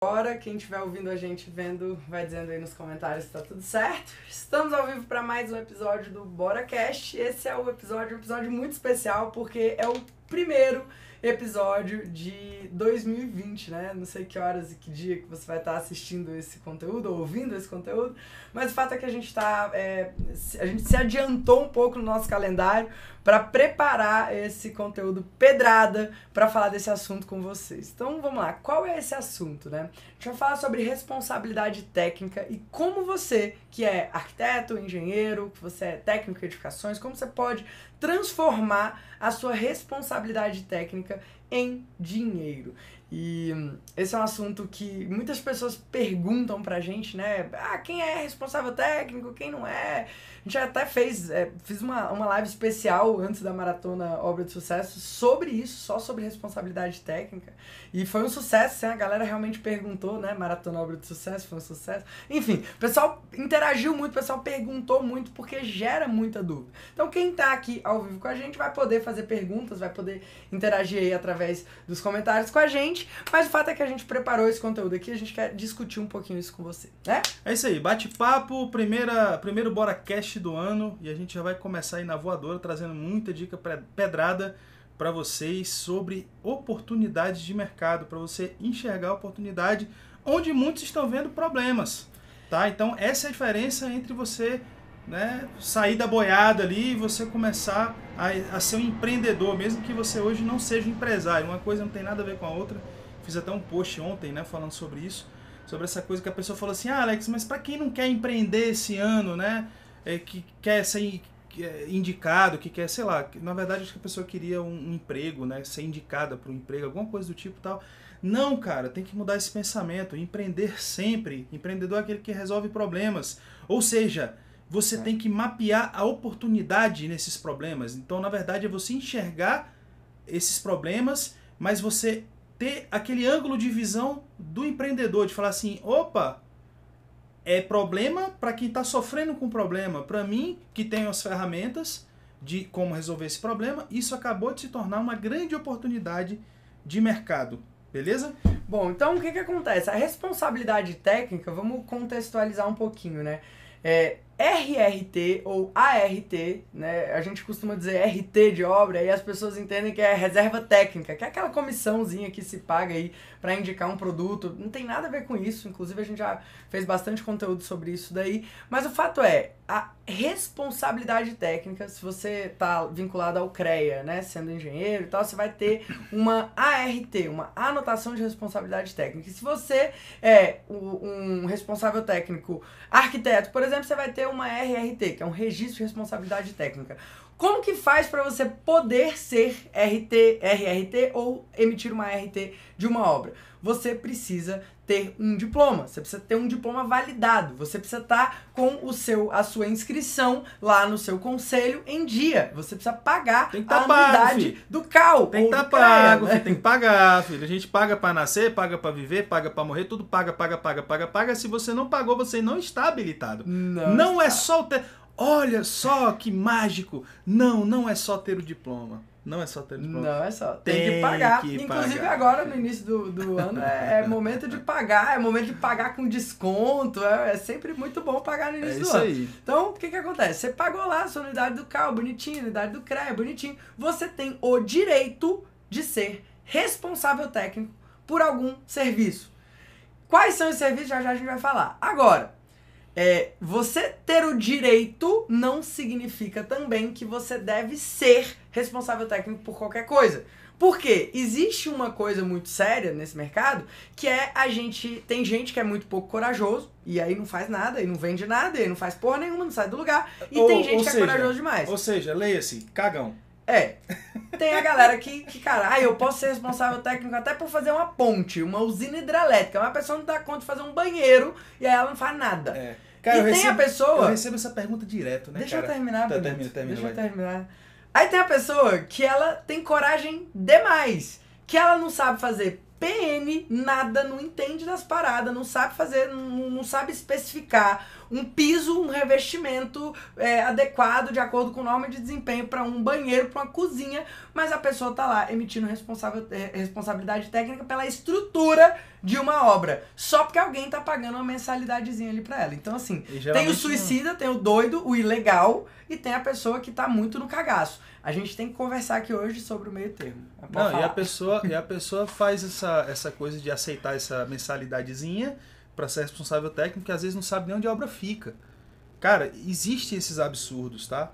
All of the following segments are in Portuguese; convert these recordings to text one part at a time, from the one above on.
Agora, quem estiver ouvindo a gente, vendo, vai dizendo aí nos comentários se tá tudo certo. Estamos ao vivo para mais um episódio do BoraCast. Esse é o episódio, um episódio muito especial, porque é o primeiro episódio de 2020, né? Não sei que horas e que dia que você vai estar assistindo esse conteúdo ou ouvindo esse conteúdo, mas o fato é que a gente está, é, a gente se adiantou um pouco no nosso calendário para preparar esse conteúdo pedrada para falar desse assunto com vocês. Então vamos lá, qual é esse assunto, né? A gente vai falar sobre responsabilidade técnica e como você, que é arquiteto, engenheiro, que você é técnico de edificações, como você pode transformar a sua responsabilidade técnica em dinheiro. E esse é um assunto que muitas pessoas perguntam pra gente, né? Ah, quem é responsável técnico, quem não é? Gente até fez, é, fiz uma, uma live especial antes da maratona Obra de Sucesso sobre isso, só sobre responsabilidade técnica. E foi um sucesso, assim, a galera realmente perguntou, né? Maratona Obra de Sucesso, foi um sucesso. Enfim, o pessoal interagiu muito, o pessoal perguntou muito, porque gera muita dúvida. Então, quem tá aqui ao vivo com a gente vai poder fazer perguntas, vai poder interagir aí através dos comentários com a gente. Mas o fato é que a gente preparou esse conteúdo aqui, a gente quer discutir um pouquinho isso com você, né? É isso aí, bate-papo, primeira, primeiro Bora Cast do ano e a gente já vai começar aí na voadora trazendo muita dica pedrada para vocês sobre oportunidades de mercado, para você enxergar a oportunidade onde muitos estão vendo problemas, tá? Então essa é a diferença entre você né, sair da boiada ali e você começar a, a ser um empreendedor, mesmo que você hoje não seja um empresário. Uma coisa não tem nada a ver com a outra. Fiz até um post ontem, né, falando sobre isso, sobre essa coisa que a pessoa falou assim: "Ah, Alex, mas para quem não quer empreender esse ano, né, é, que quer ser é, indicado, que quer, sei lá, na verdade acho que a pessoa queria um, um emprego, né, ser indicada para um emprego, alguma coisa do tipo tal. Não, cara, tem que mudar esse pensamento, empreender sempre. Empreendedor é aquele que resolve problemas. Ou seja, você é. tem que mapear a oportunidade nesses problemas. Então, na verdade, é você enxergar esses problemas, mas você ter aquele ângulo de visão do empreendedor, de falar assim: opa, é problema para quem está sofrendo com o problema. Para mim, que tenho as ferramentas de como resolver esse problema, isso acabou de se tornar uma grande oportunidade de mercado. Beleza? Bom, então o que, que acontece? A responsabilidade técnica, vamos contextualizar um pouquinho, né? É, RRT ou ART, né? A gente costuma dizer RT de obra e as pessoas entendem que é reserva técnica, que é aquela comissãozinha que se paga aí para indicar um produto. Não tem nada a ver com isso, inclusive a gente já fez bastante conteúdo sobre isso daí, mas o fato é, a responsabilidade técnica, se você tá vinculado ao CREA, né, sendo engenheiro e tal, você vai ter uma ART, uma anotação de responsabilidade técnica. E se você é um responsável técnico arquiteto, por exemplo, você vai ter uma RRT, que é um registro de responsabilidade técnica. Como que faz para você poder ser RT, RRT ou emitir uma RT de uma obra? Você precisa ter um diploma, você precisa ter um diploma validado, você precisa estar tá com o seu a sua inscrição lá no seu conselho em dia. Você precisa pagar tem que tá a anuidade pago, do CAL. Tem que estar tá pago, né? tem que pagar, filho. A gente paga para nascer, paga para viver, paga para morrer, tudo paga, paga, paga, paga, paga. Se você não pagou, você não está habilitado. Não, não é está. é só ter Olha só que mágico! Não, não é só ter o diploma. Não é só ter o diploma. Não é só. Tem, tem que pagar. Que Inclusive pagar. agora, no início do, do ano, é, é, momento de pagar. É momento de pagar com desconto. É, é sempre muito bom pagar no início é do ano. Aí. Então, o que que acontece? Você pagou lá a sua unidade do CAL, bonitinho, unidade do CREA, bonitinho. Você tem o direito de ser responsável técnico por algum serviço. Quais são os serviços? Já já a gente vai falar. Agora, é, você ter o direito não significa também que você deve ser responsável técnico por qualquer coisa. Porque existe uma coisa muito séria nesse mercado, que é a gente. Tem gente que é muito pouco corajoso, e aí não faz nada, e não vende nada, e não faz porra nenhuma, não sai do lugar. E ou, tem gente que seja, é corajoso demais. Ou seja, leia-se, cagão. É. Tem a galera que, que, cara, ah, eu posso ser responsável técnico até por fazer uma ponte, uma usina hidrelétrica. Mas a pessoa não dá conta de fazer um banheiro e aí ela não faz nada. É. Cara, e tem recebo, a pessoa. Eu recebo essa pergunta direto, né? Deixa cara? eu terminar, tá, termina, termina, Deixa vai. eu terminar. Aí tem a pessoa que ela tem coragem demais. Que ela não sabe fazer PN, nada, não entende das paradas, não sabe fazer, não, não sabe especificar um piso, um revestimento é, adequado de acordo com norma de desempenho para um banheiro, para uma cozinha, mas a pessoa tá lá emitindo é, responsabilidade técnica pela estrutura de uma obra, só porque alguém tá pagando uma mensalidadezinha ali para ela. Então assim, tem o suicida, tem o doido, o ilegal e tem a pessoa que tá muito no cagaço. A gente tem que conversar aqui hoje sobre o meio termo. Não, e a pessoa, e a pessoa faz essa, essa coisa de aceitar essa mensalidadezinha para ser responsável técnico, que às vezes não sabe nem onde a obra fica. Cara, existem esses absurdos, tá?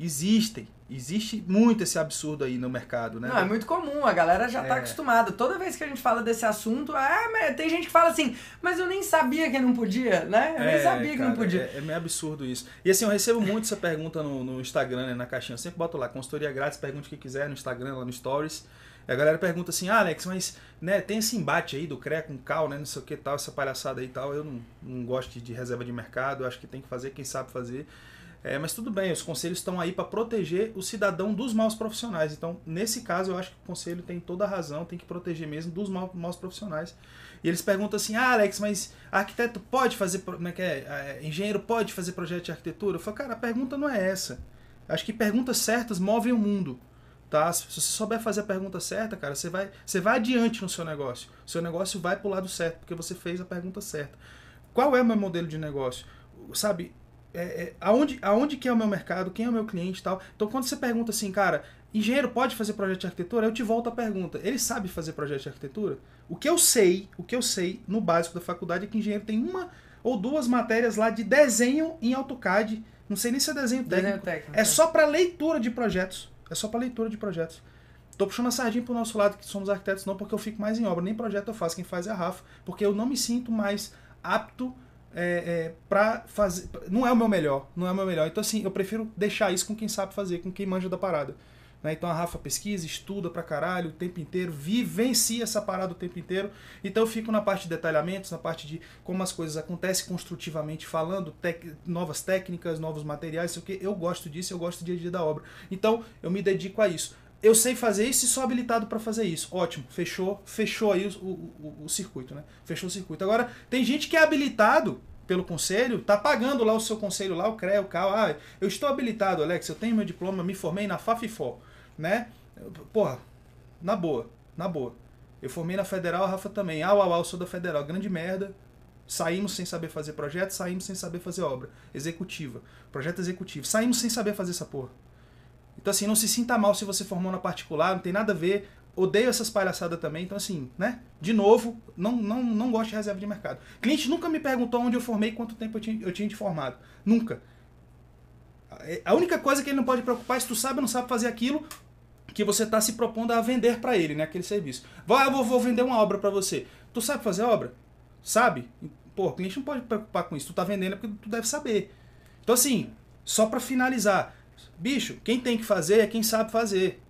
Existem. Existe muito esse absurdo aí no mercado, né? Não, é muito comum, a galera já tá é. tá acostumada. Toda vez que a gente fala desse assunto, é, tem gente que fala assim, mas eu nem sabia que não podia, né? Eu é, nem sabia cara, que não podia. É, é meio absurdo isso. E assim, eu recebo muito essa pergunta no, no Instagram, né, na caixinha. Eu sempre boto lá, consultoria grátis, pergunte o que quiser no Instagram, lá no Stories. A galera pergunta assim, ah, Alex, mas né, tem esse embate aí do CREA com CAL, né, não sei o que tal, essa palhaçada aí e tal. Eu não, não gosto de, de reserva de mercado, acho que tem que fazer quem sabe fazer. É, mas tudo bem, os conselhos estão aí para proteger o cidadão dos maus profissionais. Então, nesse caso, eu acho que o conselho tem toda a razão, tem que proteger mesmo dos maus, maus profissionais. E eles perguntam assim: ah, Alex, mas arquiteto pode fazer. Como é que é? é? Engenheiro pode fazer projeto de arquitetura? Eu falo, cara, a pergunta não é essa. Acho que perguntas certas movem o mundo. Tá? Se você souber fazer a pergunta certa, cara, você vai, você vai adiante no seu negócio. O seu negócio vai para o lado certo, porque você fez a pergunta certa. Qual é o meu modelo de negócio? Sabe, é, é, aonde, aonde que é o meu mercado, quem é o meu cliente e tal. Então quando você pergunta assim, cara, engenheiro pode fazer projeto de arquitetura? Eu te volto a pergunta, ele sabe fazer projeto de arquitetura? O que eu sei, o que eu sei no básico da faculdade é que engenheiro tem uma ou duas matérias lá de desenho em AutoCAD. Não sei nem se é desenho técnico. Desenho técnico é, é só para leitura de projetos. É só para leitura de projetos. Tô puxando a sardinha pro nosso lado, que somos arquitetos, não porque eu fico mais em obra. Nem projeto eu faço, quem faz é a Rafa. Porque eu não me sinto mais apto é, é, para fazer. Não é o meu melhor, não é o meu melhor. Então, assim, eu prefiro deixar isso com quem sabe fazer, com quem manja da parada. Né? Então a Rafa pesquisa, estuda pra caralho o tempo inteiro, vivencia essa parada o tempo inteiro. Então eu fico na parte de detalhamentos, na parte de como as coisas acontecem construtivamente, falando tec novas técnicas, novos materiais, sei o que. Eu gosto disso, eu gosto do dia a dia da obra. Então eu me dedico a isso eu sei fazer isso e sou habilitado para fazer isso. Ótimo, fechou, fechou aí o, o, o, circuito, né? Fechou o circuito. Agora, tem gente que é habilitado pelo conselho, tá pagando lá o seu conselho lá, o CREA, o CAL. Ah, eu estou habilitado, Alex, eu tenho meu diploma, me formei na FAFIFO, né? Porra, na boa, na boa. Eu formei na Federal, a Rafa também. Ah, uau, uau, sou da Federal. Grande merda. Saímos sem saber fazer projeto, saímos sem saber fazer obra. Executiva. Projeto executivo. Saímos sem saber fazer essa porra. Então, assim, não se sinta mal se você formou na particular, não tem nada a ver. Odeio essas palhaçadas também. Então, assim, né? De novo, não, não, não gosto de reserva de mercado. Cliente nunca me perguntou onde eu formei quanto tempo eu tinha, eu tinha de formado. Nunca. A única coisa que ele não pode preocupar é se tu sabe ou não sabe fazer aquilo que você está se propondo a vender para ele, né? Aquele serviço. Vai, eu vou, vou vender uma obra para você. Tu sabe fazer obra? Sabe? Pô, o cliente não pode preocupar com isso. Tu tá vendendo é porque tu deve saber. Então, assim, só para finalizar Bicho, quem tem que fazer é quem sabe fazer.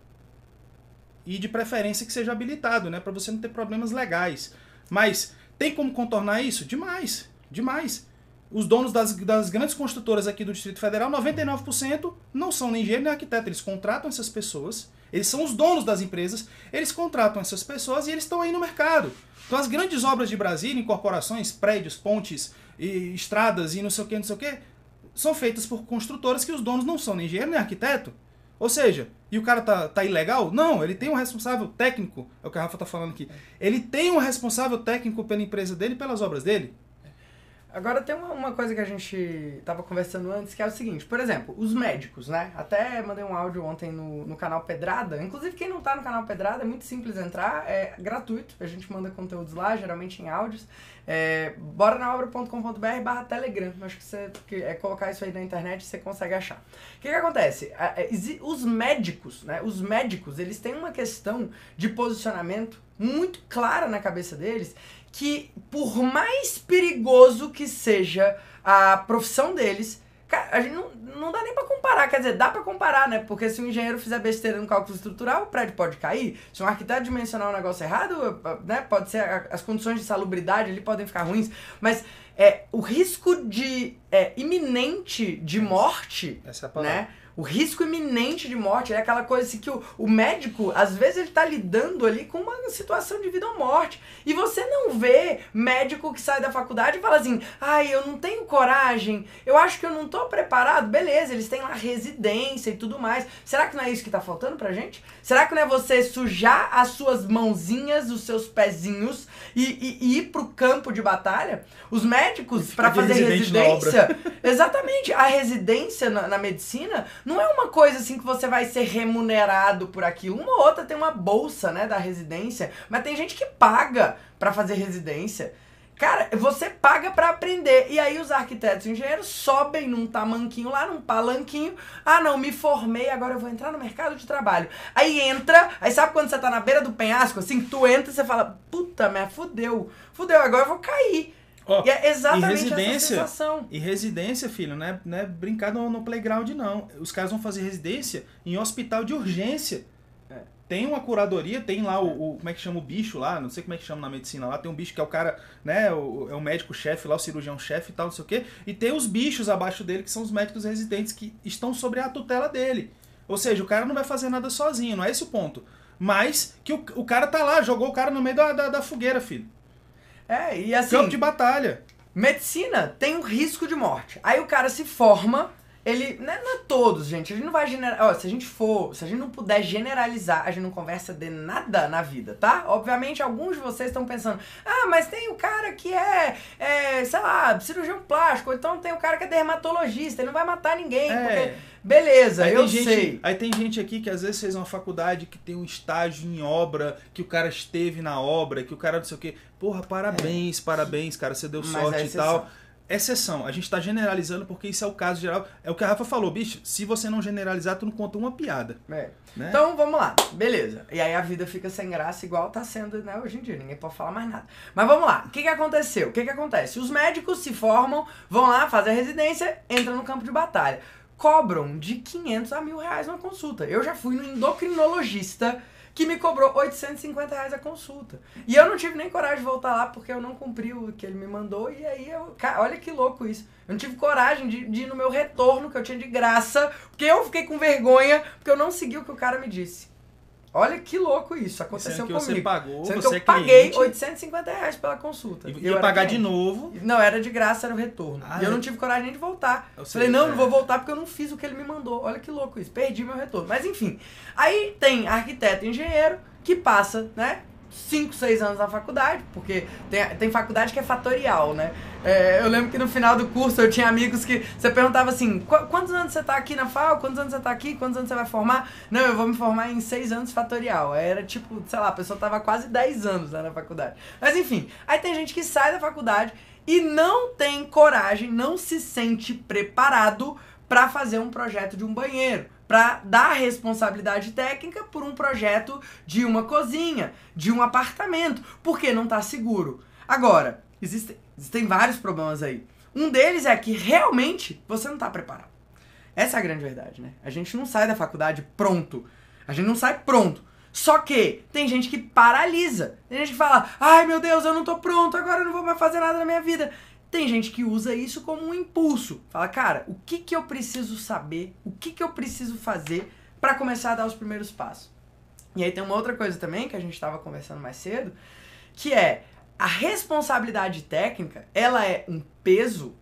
E de preferência que seja habilitado, né? Para você não ter problemas legais. Mas tem como contornar isso? Demais. Demais. Os donos das, das grandes construtoras aqui do Distrito Federal, 99% não são nem engenheiro nem arquiteto. Eles contratam essas pessoas. Eles são os donos das empresas. Eles contratam essas pessoas e eles estão aí no mercado. Então as grandes obras de Brasília, incorporações, prédios, pontes, e estradas e não sei o que, não sei o que, são feitas por construtoras que os donos não são nem engenheiro nem arquiteto. Ou seja, e o cara tá, tá ilegal? Não, ele tem um responsável técnico, é o que a Rafa tá falando aqui. Ele tem um responsável técnico pela empresa dele pelas obras dele. Agora tem uma, uma coisa que a gente estava conversando antes, que é o seguinte, por exemplo, os médicos, né? Até mandei um áudio ontem no, no canal Pedrada. Inclusive, quem não está no canal Pedrada, é muito simples entrar, é gratuito. A gente manda conteúdos lá, geralmente em áudios. É, bora na obra.com.br barra Telegram. Acho que você é colocar isso aí na internet você consegue achar. O que, que acontece? Os médicos, né? Os médicos, eles têm uma questão de posicionamento muito clara na cabeça deles que por mais perigoso que seja a profissão deles, cara, a gente não, não dá nem para comparar, quer dizer, dá para comparar, né? Porque se um engenheiro fizer besteira no cálculo estrutural, o prédio pode cair. Se um arquiteto dimensionar um negócio errado, né, pode ser as condições de salubridade ali podem ficar ruins, mas é, o risco de é, iminente de morte, é né? O risco iminente de morte é aquela coisa assim que o, o médico, às vezes, ele tá lidando ali com uma situação de vida ou morte. E você não vê médico que sai da faculdade e fala assim: ai, eu não tenho coragem, eu acho que eu não tô preparado. Beleza, eles têm lá residência e tudo mais. Será que não é isso que tá faltando pra gente? Será que não é você sujar as suas mãozinhas, os seus pezinhos e, e, e ir pro campo de batalha? Os médicos, para fazer residência. Exatamente, a residência na, na medicina não é uma coisa assim que você vai ser remunerado por aquilo. Uma ou outra tem uma bolsa, né, da residência, mas tem gente que paga para fazer residência. Cara, você paga para aprender. E aí os arquitetos e engenheiros sobem num tamanquinho lá, num palanquinho. Ah, não, me formei, agora eu vou entrar no mercado de trabalho. Aí entra, aí sabe quando você tá na beira do penhasco, assim, tu entra e você fala, puta, mas fudeu, fudeu, agora eu vou cair. Ó, e é exatamente e residência, essa sensação. E residência, filho, não é, não é brincar no, no playground, não. Os caras vão fazer residência em hospital de urgência. Tem uma curadoria, tem lá o, o, Como é que chama o bicho lá? Não sei como é que chama na medicina lá. Tem um bicho que é o cara, né? O, é o médico-chefe lá, o cirurgião-chefe e tal, não sei o quê. E tem os bichos abaixo dele, que são os médicos residentes que estão sobre a tutela dele. Ou seja, o cara não vai fazer nada sozinho, não é esse o ponto. Mas que o, o cara tá lá, jogou o cara no meio da, da, da fogueira, filho. É, e assim. Campo de batalha. Medicina tem um risco de morte. Aí o cara se forma, ele. Não é, não é todos, gente. A gente não vai generalizar. Se a gente for. Se a gente não puder generalizar, a gente não conversa de nada na vida, tá? Obviamente, alguns de vocês estão pensando, ah, mas tem o cara que é, é, sei lá, cirurgião plástico, ou então tem o cara que é dermatologista, ele não vai matar ninguém, É. porque. Beleza, Aí eu gente, sei. Aí tem gente aqui que às vezes fez uma faculdade que tem um estágio em obra, que o cara esteve na obra, que o cara não sei o quê. Porra, parabéns, parabéns, cara, você deu Mas sorte é e tal. Exceção, a gente tá generalizando porque isso é o caso geral. É o que a Rafa falou, bicho, se você não generalizar, tu não conta uma piada. É. Né? Então vamos lá, beleza. E aí a vida fica sem graça, igual tá sendo né, hoje em dia, ninguém pode falar mais nada. Mas vamos lá, o que, que aconteceu? O que, que acontece? Os médicos se formam, vão lá, fazem a residência, entram no campo de batalha. Cobram de 500 a mil reais uma consulta. Eu já fui no endocrinologista que me cobrou 850 reais a consulta. E eu não tive nem coragem de voltar lá porque eu não cumpri o que ele me mandou. E aí eu. Cara, olha que louco isso. Eu não tive coragem de, de ir no meu retorno que eu tinha de graça, porque eu fiquei com vergonha, porque eu não segui o que o cara me disse. Olha que louco isso. Aconteceu comigo. você pagou, Sendo você que é eu paguei cliente, 850 reais pela consulta. e Eu ia pagar de cliente. novo. Não, era de graça, era o retorno. Ah, e eu é. não tive coragem nem de voltar. Ou Falei, não, é. não vou voltar porque eu não fiz o que ele me mandou. Olha que louco isso. Perdi meu retorno. Mas enfim. Aí tem arquiteto e engenheiro que passa, né? 5, 6 anos na faculdade, porque tem, tem faculdade que é fatorial, né? É, eu lembro que no final do curso eu tinha amigos que você perguntava assim: "Qu- quantos anos você tá aqui na FAO? Quantos anos você tá aqui? Quantos anos você vai formar? Não, eu vou me formar em 6 anos fatorial. Era tipo, sei lá, a pessoa tava quase 10 anos né, na faculdade. Mas enfim, aí tem gente que sai da faculdade e não tem coragem, não se sente preparado para fazer um projeto de um banheiro, para dar responsabilidade técnica por um projeto de uma cozinha, de um apartamento, porque não tá seguro. Agora, existem, existem vários problemas aí. Um deles é que realmente você não tá preparado. Essa é a grande verdade, né? A gente não sai da faculdade pronto. A gente não sai pronto. Só que tem gente que paralisa. Tem gente que fala: ai meu Deus, eu não tô pronto, agora eu não vou mais fazer nada na minha vida. Tem gente que usa isso como um impulso. Fala, cara, o que, que eu preciso saber? O que, que eu preciso fazer para começar a dar os primeiros passos? E aí tem uma outra coisa também que a gente estava conversando mais cedo, que é a responsabilidade técnica, ela é um peso,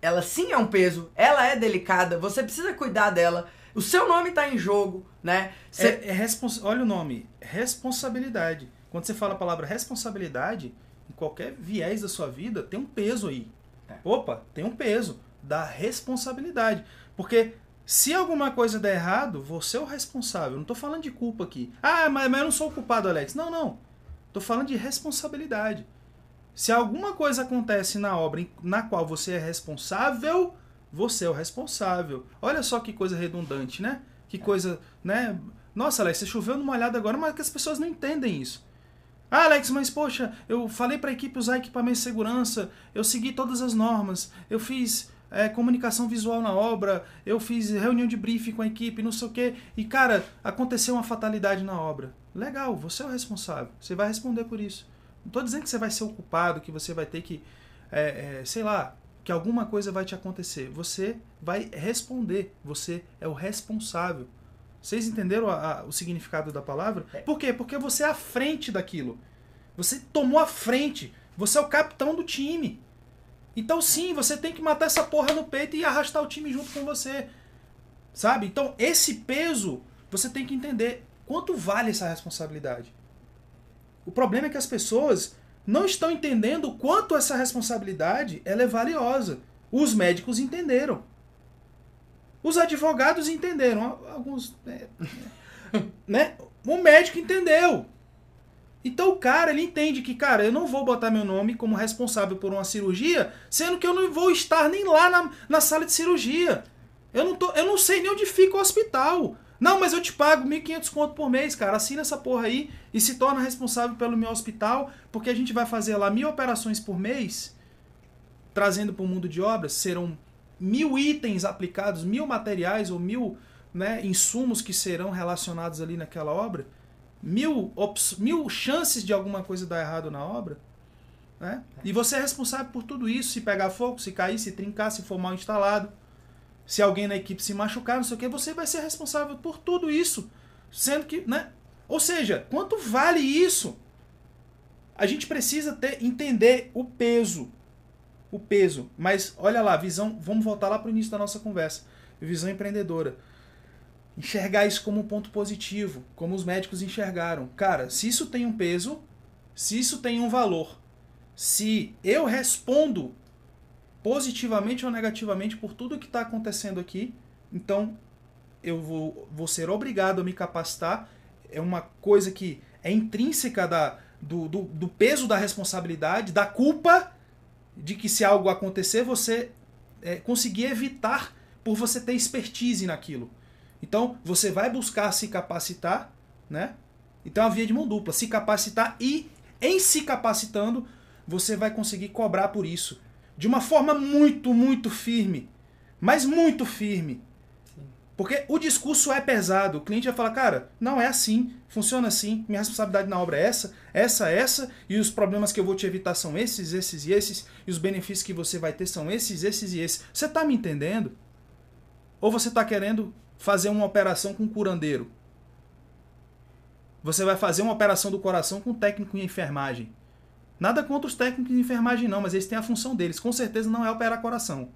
ela sim é um peso, ela é delicada, você precisa cuidar dela. O seu nome tá em jogo, né? Cê- É, é respons... Olha o nome, responsabilidade. Quando você fala a palavra responsabilidade, em qualquer viés da sua vida, tem um peso aí. É. Opa, tem um peso da responsabilidade. Porque se alguma coisa der errado, você é o responsável. Não tô falando de culpa aqui. Ah, mas, mas eu não sou o culpado, Alex. Não, não. Tô falando de responsabilidade. Se alguma coisa acontece na obra na qual você é responsável, você é o responsável. Olha só que coisa redundante, né? Que coisa, né? Nossa, Alex, você choveu numa olhada agora, mas que as pessoas não entendem isso. Ah, Alex, mas poxa, eu falei para a equipe usar equipamento de segurança, eu segui todas as normas, eu fiz é, comunicação visual na obra, eu fiz reunião de briefing com a equipe, não sei o quê, e cara, aconteceu uma fatalidade na obra. Legal, você é o responsável, você vai responder por isso. Não tô dizendo que você vai ser o culpado, que você vai ter que, é, é, sei lá, que alguma coisa vai te acontecer, você vai responder. Você é o responsável. Vocês entenderam a, a, o significado da palavra? É. Por quê? Porque você é à frente daquilo. Você tomou a frente. Você é o capitão do time. Então sim, você tem que matar essa porra no peito e arrastar o time junto com você. Sabe? Então esse peso, você tem que entender quanto vale essa responsabilidade. O problema é que as pessoas não estão entendendo o quanto essa responsabilidade ela é valiosa. Os médicos entenderam. Os advogados entenderam. Alguns. Né? né? O médico entendeu. Então o cara, ele entende que, cara, eu não vou botar meu nome como responsável por uma cirurgia, sendo que eu não vou estar nem lá na, na sala de cirurgia. Eu não, tô, eu não sei nem onde fica o hospital. Não, mas eu te pago 1.500 conto por mês, cara. Assina essa porra aí e se torna responsável pelo meu hospital, porque a gente vai fazer lá mil operações por mês, trazendo para o mundo de obras. Serão mil itens aplicados, mil materiais ou mil né, insumos que serão relacionados ali naquela obra. Mil, mil chances de alguma coisa dar errado na obra. Né? E você é responsável por tudo isso. Se pegar fogo, se cair, se trincar, se for mal instalado se alguém na equipe se machucar, não sei o que, você vai ser responsável por tudo isso. Sendo que, né? Ou seja, quanto vale isso? A gente precisa ter, entender o peso. O peso. Mas olha lá, visão. Vamos voltar lá para o início da nossa conversa. Visão empreendedora. Enxergar isso como um ponto positivo, como os médicos enxergaram. Cara, se isso tem um peso, se isso tem um valor, se eu respondo positivamente ou negativamente por tudo que está acontecendo aqui. Então, eu vou, vou ser obrigado a me capacitar. É uma coisa que é intrínseca da, do, do, do peso da responsabilidade, da culpa de que se algo acontecer, você é, conseguir evitar por você ter expertise naquilo. Então, você vai buscar se capacitar, né? Então, é uma via de mão dupla. Se capacitar e, em se capacitando, você vai conseguir cobrar por isso de uma forma muito, muito firme. Mas muito firme. Porque o discurso é pesado. O cliente vai falar, cara, não é assim, funciona assim, minha responsabilidade na obra é essa, essa, essa, e os problemas que eu vou te evitar são esses, esses e esses, e os benefícios que você vai ter são esses, esses e esses. Você está me entendendo? Ou você está querendo fazer uma operação com um curandeiro? Você vai fazer uma operação do coração com um técnico em enfermagem. Nada contra os técnicos de enfermagem, não, mas eles têm a função deles. Com certeza não é operar coração.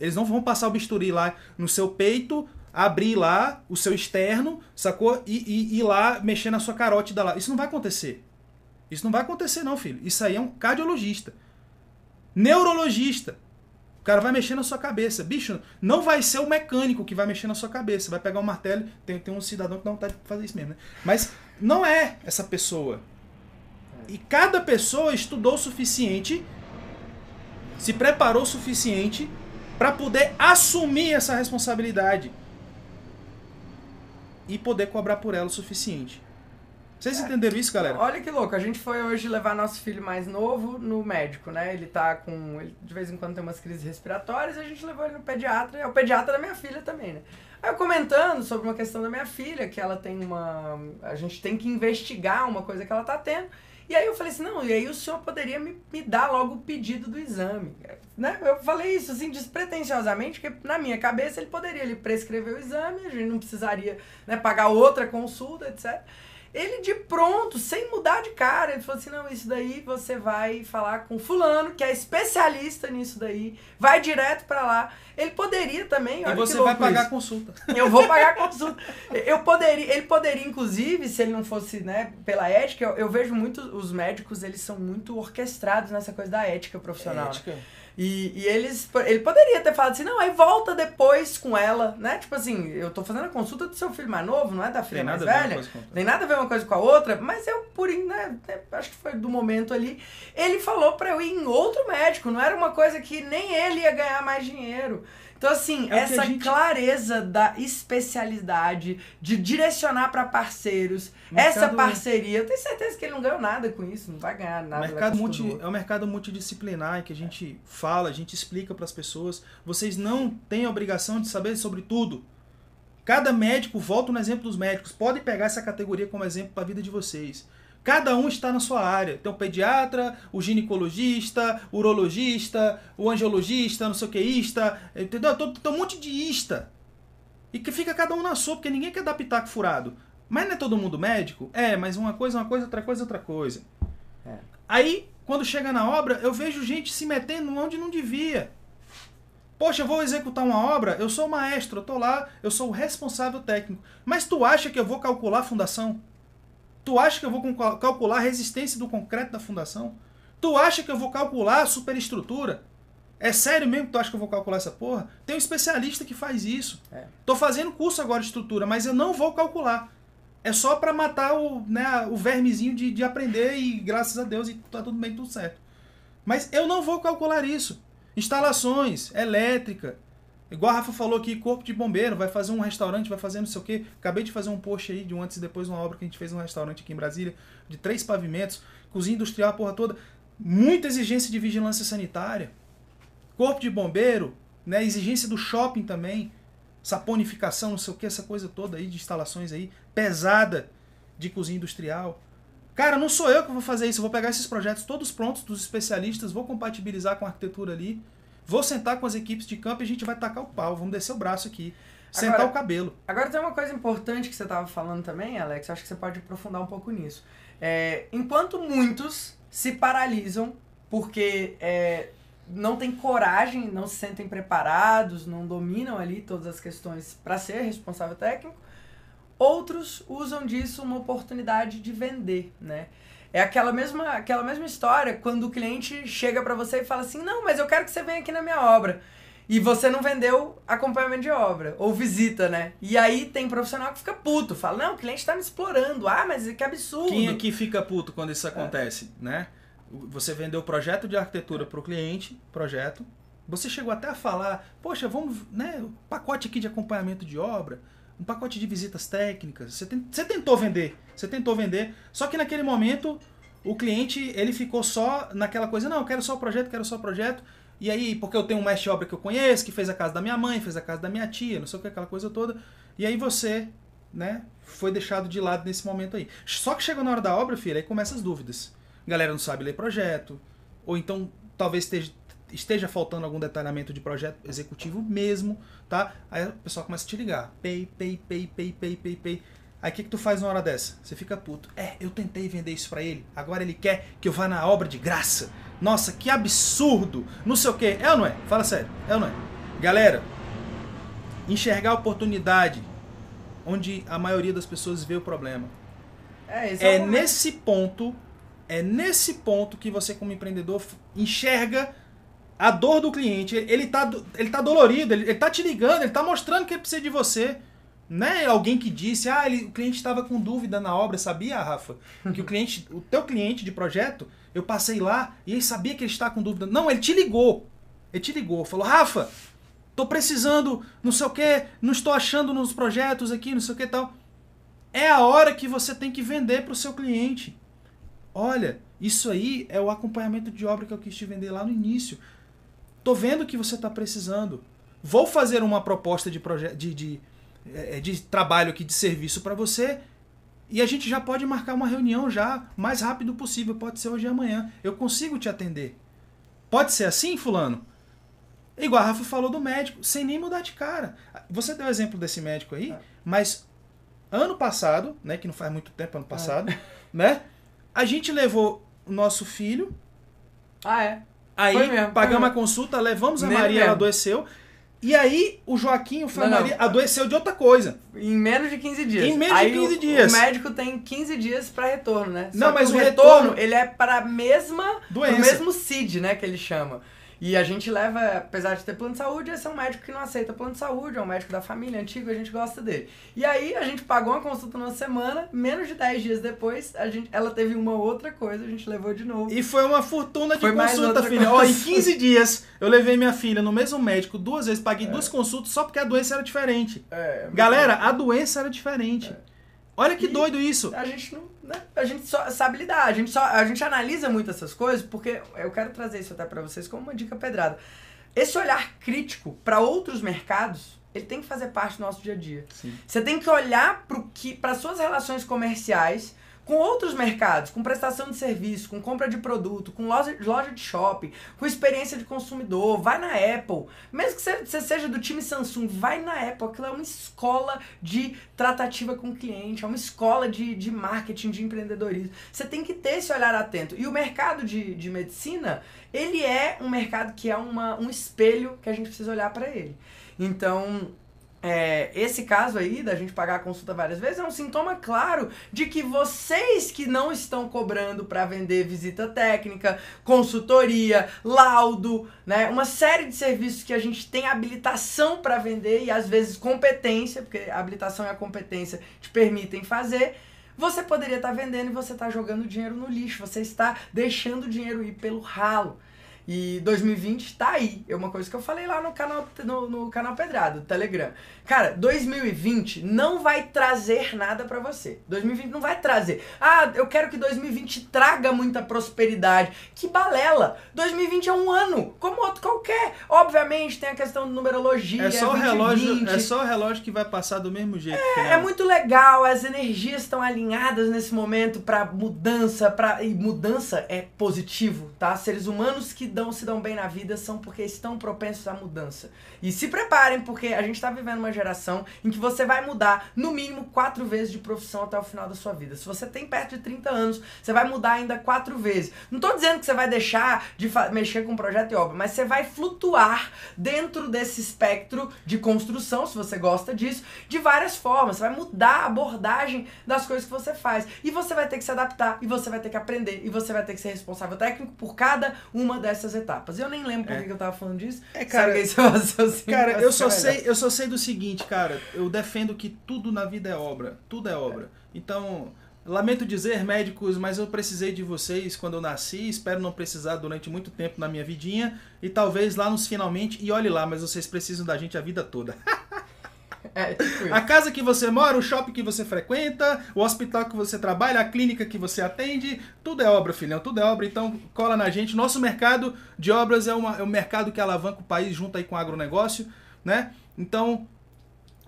Eles não vão passar o bisturi lá no seu peito, abrir lá o seu externo, sacou? E, ir lá mexer na sua carótida lá. Isso não vai acontecer. Isso não vai acontecer, não, filho. Isso aí é um cardiologista. Neurologista. O cara vai mexer na sua cabeça. Bicho, não vai ser o mecânico que vai mexer na sua cabeça. Vai pegar o um martelo. Tem, tem um cidadão que dá vontade de fazer isso mesmo, né? Mas não é essa pessoa. E cada pessoa estudou o suficiente, se preparou o suficiente para poder assumir essa responsabilidade e poder cobrar por ela o suficiente. Vocês entenderam isso, galera? Olha que louco, a gente foi hoje levar nosso filho mais novo no médico, né? Ele tá com. Ele de vez em quando tem umas crises respiratórias, a gente levou ele no pediatra, é o pediatra da minha filha também, né? Aí eu comentando sobre uma questão da minha filha, que ela tem uma. A gente tem que investigar uma coisa que ela tá tendo. E aí eu falei assim, não, e aí o senhor poderia me, me dar logo o pedido do exame. Né? Eu falei isso assim, despretensiosamente, porque na minha cabeça ele poderia ele prescrever o exame, a gente não precisaria né, pagar outra consulta, etc. Ele de pronto, sem mudar de cara, ele falou assim: não, isso daí você vai falar com fulano, que é especialista nisso daí, vai direto para lá. Ele poderia também. e você vai pagar isso. a consulta. Eu vou pagar a consulta. Eu poderia, ele poderia, inclusive, se ele não fosse, né, pela ética, eu, eu vejo muito os médicos, eles são muito orquestrados nessa coisa da ética profissional. Ética. Né? E, e eles, ele poderia ter falado assim, não, aí volta depois com ela, né? Tipo assim, eu tô fazendo a consulta do seu filho mais novo, não é da filha mais velha. Tem nada a ver uma coisa com a outra, mas eu, por né, né, acho que foi do momento ali, ele falou pra eu ir em outro médico, não era uma coisa que nem ele ia ganhar mais dinheiro. Então, assim, é essa gente... clareza da especialidade, de direcionar para parceiros, mercado... essa parceria, eu tenho certeza que ele não ganhou nada com isso, não vai ganhar nada. Mercado multi, é um mercado multidisciplinar que a gente é. fala, a gente explica para as pessoas. Vocês não têm a obrigação de saber sobre tudo. Cada médico, volto no exemplo dos médicos, pode pegar essa categoria como exemplo para a vida de vocês. Cada um está na sua área. Tem o pediatra, o ginecologista, o urologista, o angiologista, não sei o que, ista, entendeu? Tem um monte de ista. E que fica cada um na sua, porque ninguém quer dar pitaco furado. Mas não é todo mundo médico? É, mas uma coisa é uma coisa, outra coisa é outra coisa. É. Aí, quando chega na obra, eu vejo gente se metendo onde não devia. Poxa, eu vou executar uma obra, eu sou o maestro, eu tô lá, eu sou o responsável técnico. Mas tu acha que eu vou calcular a fundação? Tu acha que eu vou calcular a resistência do concreto da fundação? Tu acha que eu vou calcular a superestrutura? É sério mesmo que tu acha que eu vou calcular essa porra? Tem um especialista que faz isso. É. Tô fazendo curso agora de estrutura, mas eu não vou calcular. É só para matar o, né, o vermezinho de, de aprender e graças a Deus e tá tudo bem, tudo certo. Mas eu não vou calcular isso. Instalações, elétrica. Igual a Rafa falou aqui, corpo de bombeiro, vai fazer um restaurante, vai fazer não sei o quê. Acabei de fazer um post aí de um antes e depois, uma obra que a gente fez um restaurante aqui em Brasília, de três pavimentos, cozinha industrial, a porra toda. Muita exigência de vigilância sanitária. Corpo de bombeiro, né, exigência do shopping também. Saponificação, não sei o que, essa coisa toda aí de instalações aí, pesada de cozinha industrial. Cara, não sou eu que vou fazer isso. Eu vou pegar esses projetos todos prontos dos especialistas, vou compatibilizar com a arquitetura ali, vou sentar com as equipes de campo e a gente vai tacar o pau, vamos descer o braço aqui, sentar agora, o cabelo. Agora tem uma coisa importante que você estava falando também, Alex, acho que você pode aprofundar um pouco nisso. É, enquanto muitos se paralisam porque é, não têm coragem, não se sentem preparados, não dominam ali todas as questões para ser responsável técnico, Outros usam disso uma oportunidade de vender, né? É aquela mesma, aquela mesma história quando o cliente chega para você e fala assim: "Não, mas eu quero que você venha aqui na minha obra". E você não vendeu acompanhamento de obra ou visita, né? E aí tem profissional que fica puto, fala: "Não, o cliente tá me explorando". Ah, mas que absurdo. Quem aqui fica puto quando isso acontece, é. né? Você vendeu o projeto de arquitetura para o cliente, projeto. Você chegou até a falar: "Poxa, vamos, né, pacote aqui de acompanhamento de obra" um pacote de visitas técnicas. Você, tem, você tentou vender, você tentou vender, só que naquele momento o cliente ele ficou só naquela coisa, não, eu quero só o projeto, quero só o projeto. E aí, porque eu tenho um mestre de obra que eu conheço, que fez a casa da minha mãe, fez a casa da minha tia, não sei o que, aquela coisa toda. E aí você, né, foi deixado de lado nesse momento aí. Só que chegou na hora da obra, filho, aí começam as dúvidas. A galera não sabe ler projeto, ou então talvez esteja, esteja faltando algum detalhamento de projeto executivo mesmo, tá? Aí o pessoal começa a te ligar. Pay, pay, pay, pay, pay, pay, pay. Aí o que, que tu faz na hora dessa? Você fica puto. É, eu tentei vender isso para ele. Agora ele quer que eu vá na obra de graça. Nossa, que absurdo. Não sei o que. É ou não é? Fala sério. É ou não é? Galera, enxergar a oportunidade onde a maioria das pessoas vê o problema. É, é, é nesse ponto, é nesse ponto que você como empreendedor enxerga a dor do cliente, ele tá, ele tá dolorido, ele, ele tá te ligando, ele tá mostrando que ele precisa de você. Não é alguém que disse, ah, ele, o cliente estava com dúvida na obra, sabia, Rafa? Que o cliente, o teu cliente de projeto, eu passei lá e ele sabia que ele está com dúvida. Não, ele te ligou. Ele te ligou, falou, Rafa, tô precisando, não sei o que, não estou achando nos projetos aqui, não sei o que tal. É a hora que você tem que vender para o seu cliente. Olha, isso aí é o acompanhamento de obra que eu quis te vender lá no início. Tô vendo que você está precisando. Vou fazer uma proposta de, de, de, é, de trabalho aqui, de serviço para você. E a gente já pode marcar uma reunião já mais rápido possível. Pode ser hoje e amanhã. Eu consigo te atender. Pode ser assim, fulano? Igual a Rafa falou do médico, sem nem mudar de cara. Você deu o exemplo desse médico aí, é. mas ano passado, né, que não faz muito tempo, ano passado, é. né, a gente levou o nosso filho. Ah, é? Aí mesmo, pagamos a consulta, levamos a Maria, ela adoeceu. E aí o Joaquim, não, Maria, não. adoeceu de outra coisa. Em menos de 15 dias. Em menos aí de 15 o, dias. O médico tem 15 dias para retorno, né? Não, Só mas o retorno, retorno, ele é para a mesma doença. O mesmo CID, né, que ele chama. E a gente leva, apesar de ter plano de saúde, esse é um médico que não aceita plano de saúde, é um médico da família antigo, a gente gosta dele. E aí a gente pagou uma consulta numa semana, menos de 10 dias depois, a gente, ela teve uma outra coisa, a gente levou de novo. E foi uma fortuna de foi consulta, filha. Ó, em 15 dias eu levei minha filha no mesmo médico duas vezes, paguei é. duas consultas só porque a doença era diferente. É, Galera, a doença era diferente. É. Olha que e doido isso. A gente não a gente só sabe lidar, a gente, só, a gente analisa muito essas coisas, porque eu quero trazer isso até para vocês como uma dica pedrada. Esse olhar crítico para outros mercados, ele tem que fazer parte do nosso dia a dia. Sim. Você tem que olhar para suas relações comerciais com outros mercados, com prestação de serviço, com compra de produto, com loja, loja de shopping, com experiência de consumidor. Vai na Apple. Mesmo que você, seja do time Samsung, vai na Apple. Aquilo é uma escola de tratativa com o cliente, é uma escola de, de marketing, de empreendedorismo. Você tem que ter esse olhar atento. E o mercado de, de medicina, ele é um mercado que é uma, um espelho que a gente precisa olhar para ele. Então, é, esse caso aí, da gente pagar a consulta várias vezes, é um sintoma claro de que vocês que não estão cobrando para vender visita técnica, consultoria, laudo, né, uma série de serviços que a gente tem habilitação para vender e às vezes competência, porque a habilitação e a competência te permitem fazer, você poderia estar tá vendendo e você está jogando dinheiro no lixo, você está deixando o dinheiro ir pelo ralo. E 2020 tá aí. É uma coisa que eu falei lá no canal, no, no canal Pedrado, do Telegram. Cara, 2020 não vai trazer nada para você. 2020 não vai trazer. Ah, eu quero que 2020 traga muita prosperidade. Que balela! 2020 é um ano, como outro qualquer. Obviamente tem a questão de numerologia. É só, 20, o relógio, é só o relógio que vai passar do mesmo jeito. É, é muito legal. As energias estão alinhadas nesse momento para mudança. Pra, e mudança é positivo, tá? Seres humanos que dão, se dão bem na vida são porque estão propensos à mudança. E se preparem, porque a gente está vivendo uma geração em que você vai mudar no mínimo quatro vezes de profissão até o final da sua vida. Se você tem perto de 30 anos, você vai mudar ainda quatro vezes. Não estou dizendo que você vai deixar de mexer com projeto e obra, mas você vai flutuar dentro desse espectro de construção, se você gosta disso, de várias formas. Você vai mudar a abordagem das coisas que você faz. E você vai ter que se adaptar, e você vai ter que aprender, e você vai ter que ser responsável técnico por cada uma dessas essas etapas. Eu nem lembro por é. que eu tava falando disso. É, cara, cara eu só sei, eu só sei do seguinte, cara, eu defendo que tudo na vida é obra, tudo é obra. É. Então, lamento dizer, médicos, mas eu precisei de vocês quando eu nasci, espero não precisar durante muito tempo na minha vidinha e talvez lá nos finalmente, e olhe lá, mas vocês precisam da gente a vida toda. É, tipo a casa que você mora, o shopping que você frequenta, o hospital que você trabalha, a clínica que você atende, tudo é obra, filhão, tudo é obra. Então cola na gente. Nosso mercado de obras é, uma, é um mercado que alavanca o país junto aí com o agronegócio, né? Então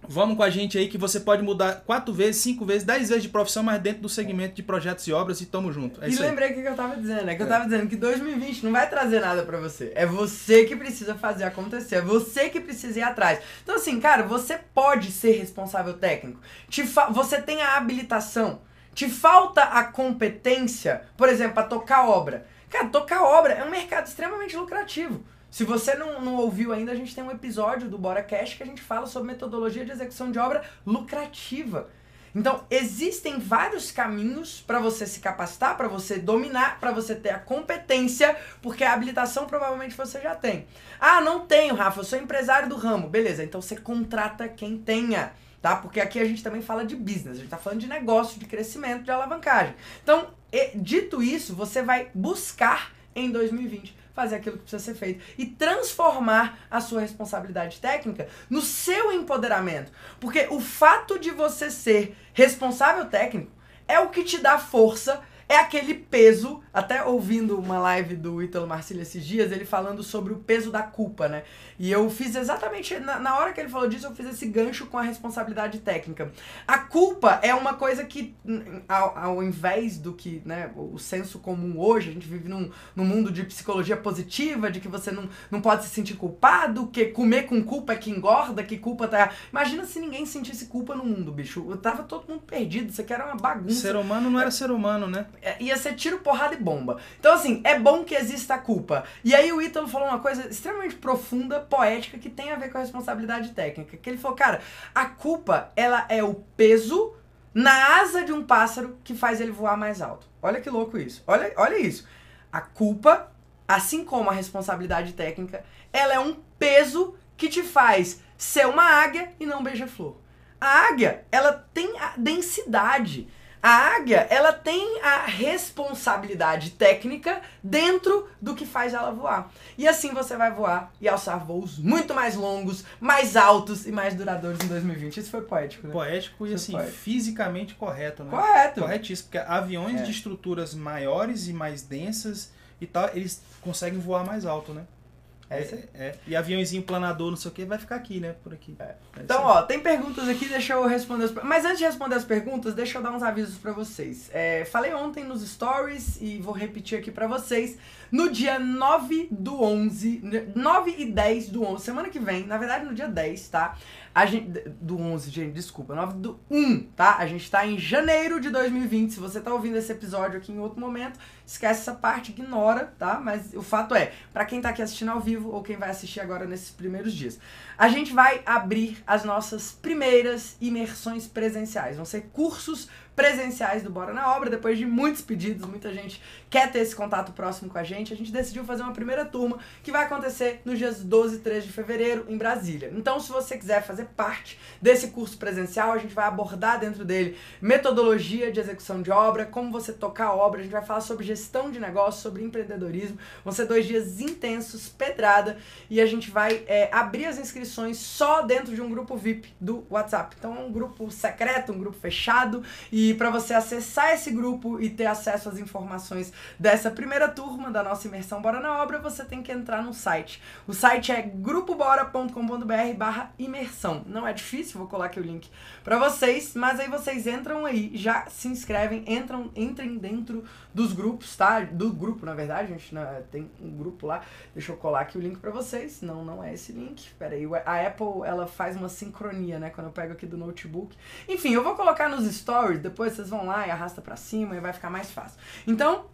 Vamos com a gente aí que você pode mudar quatro vezes, cinco vezes, dez vezes de profissão, mas dentro do segmento de projetos e obras e tamo junto. É e lembrei o que eu tava dizendo, é que é. eu tava dizendo que 2020 não vai trazer nada para você. É você que precisa fazer acontecer, é você que precisa ir atrás. Então assim, cara, você pode ser responsável técnico. Te Você tem a habilitação. Te falta a competência, por exemplo, para tocar obra. Cara, tocar obra é um mercado extremamente lucrativo. Se você não, não ouviu ainda, a gente tem um episódio do Bora Cash que a gente fala sobre metodologia de execução de obra lucrativa. Então, existem vários caminhos para você se capacitar, para você dominar, para você ter a competência, porque a habilitação provavelmente você já tem. Ah, não tenho, Rafa, eu sou empresário do ramo. Beleza, então você contrata quem tenha, tá? Porque aqui a gente também fala de business, a gente tá falando de negócio, de crescimento, de alavancagem. Então, dito isso, você vai buscar em 2020 fazer aquilo que precisa ser feito e transformar a sua responsabilidade técnica no seu empoderamento. Porque o fato de você ser responsável técnico é o que te dá força é aquele peso, até ouvindo uma live do Ítalo Marcílio esses dias, ele falando sobre o peso da culpa, né? E eu fiz exatamente, na, na hora que ele falou disso, eu fiz esse gancho com a responsabilidade técnica. A culpa é uma coisa que, ao, ao invés do que, né, o senso comum hoje, a gente vive num, num mundo de psicologia positiva, de que você não, não pode se sentir culpado, que comer com culpa é que engorda, que culpa tá... Imagina se ninguém sentisse culpa no mundo, bicho. Eu tava todo mundo perdido, isso aqui era uma bagunça. Ser humano não era ser humano, né? É, ia ser tiro, porrada e bomba. Então, assim, é bom que exista a culpa. E aí o Ítalo falou uma coisa extremamente profunda, poética, que tem a ver com a responsabilidade técnica. Que ele falou, cara, a culpa, ela é o peso na asa de um pássaro que faz ele voar mais alto. Olha que louco isso. Olha, olha isso. A culpa, assim como a responsabilidade técnica, ela é um peso que te faz ser uma águia e não beija-flor. A águia, ela tem a densidade. A águia, ela tem a responsabilidade técnica dentro do que faz ela voar. E assim você vai voar e alçar voos muito mais longos, mais altos e mais duradouros em 2020. Isso foi poético, né? Poético e assim, poético. fisicamente correto, né? Correto. Corretíssimo, porque aviões é. de estruturas maiores e mais densas e tal, eles conseguem voar mais alto, né? É, isso aí. É, e aviãozinho planador, não sei o que, vai ficar aqui, né? Por aqui. É Então, isso aí. ó, tem perguntas aqui, deixa eu responder as Mas antes de responder as perguntas, deixa eu dar uns avisos pra vocês. É, falei ontem nos stories e vou repetir aqui pra vocês. No dia 9 do 11, 9 e 10 do 11, semana que vem, na verdade no dia 10, tá? A gente, do 11, gente, desculpa, 9 do 1, tá? A gente tá em janeiro de 2020. Se você tá ouvindo esse episódio aqui em outro momento, esquece essa parte, ignora, tá? Mas o fato é, pra quem tá aqui assistindo ao vivo ou quem vai assistir agora nesses primeiros dias, a gente vai abrir as nossas primeiras imersões presenciais. Vão ser cursos presenciais do Bora na Obra, depois de muitos pedidos, muita gente quer ter esse contato próximo com a gente, a gente decidiu fazer uma primeira turma que vai acontecer nos dias 12 e 13 de fevereiro em Brasília. Então, se você quiser fazer parte desse curso presencial, a gente vai abordar dentro dele metodologia de execução de obra, como você tocar a obra, a gente vai falar sobre gestão de negócio, sobre empreendedorismo. Vão ser dois dias intensos, pedrada, e a gente vai é, abrir as inscrições só dentro de um grupo VIP do WhatsApp. Então, é um grupo secreto, um grupo fechado, e para você acessar esse grupo e ter acesso às informações dessa primeira turma da nossa imersão Bora na Obra, você tem que entrar no site. O site é grupobora.com.br barra imersão. Não é difícil, vou colar aqui o link para vocês, mas aí vocês entram aí, já se inscrevem, entram, entrem dentro dos grupos, tá? Do grupo, na verdade, a gente né, tem um grupo lá. Deixa eu colar aqui o link para vocês. Não, não é esse link. Pera aí, a Apple, ela faz uma sincronia, né, quando eu pego aqui do notebook. Enfim, eu vou colocar nos stories, depois vocês vão lá e arrasta para cima e vai ficar mais fácil. Então,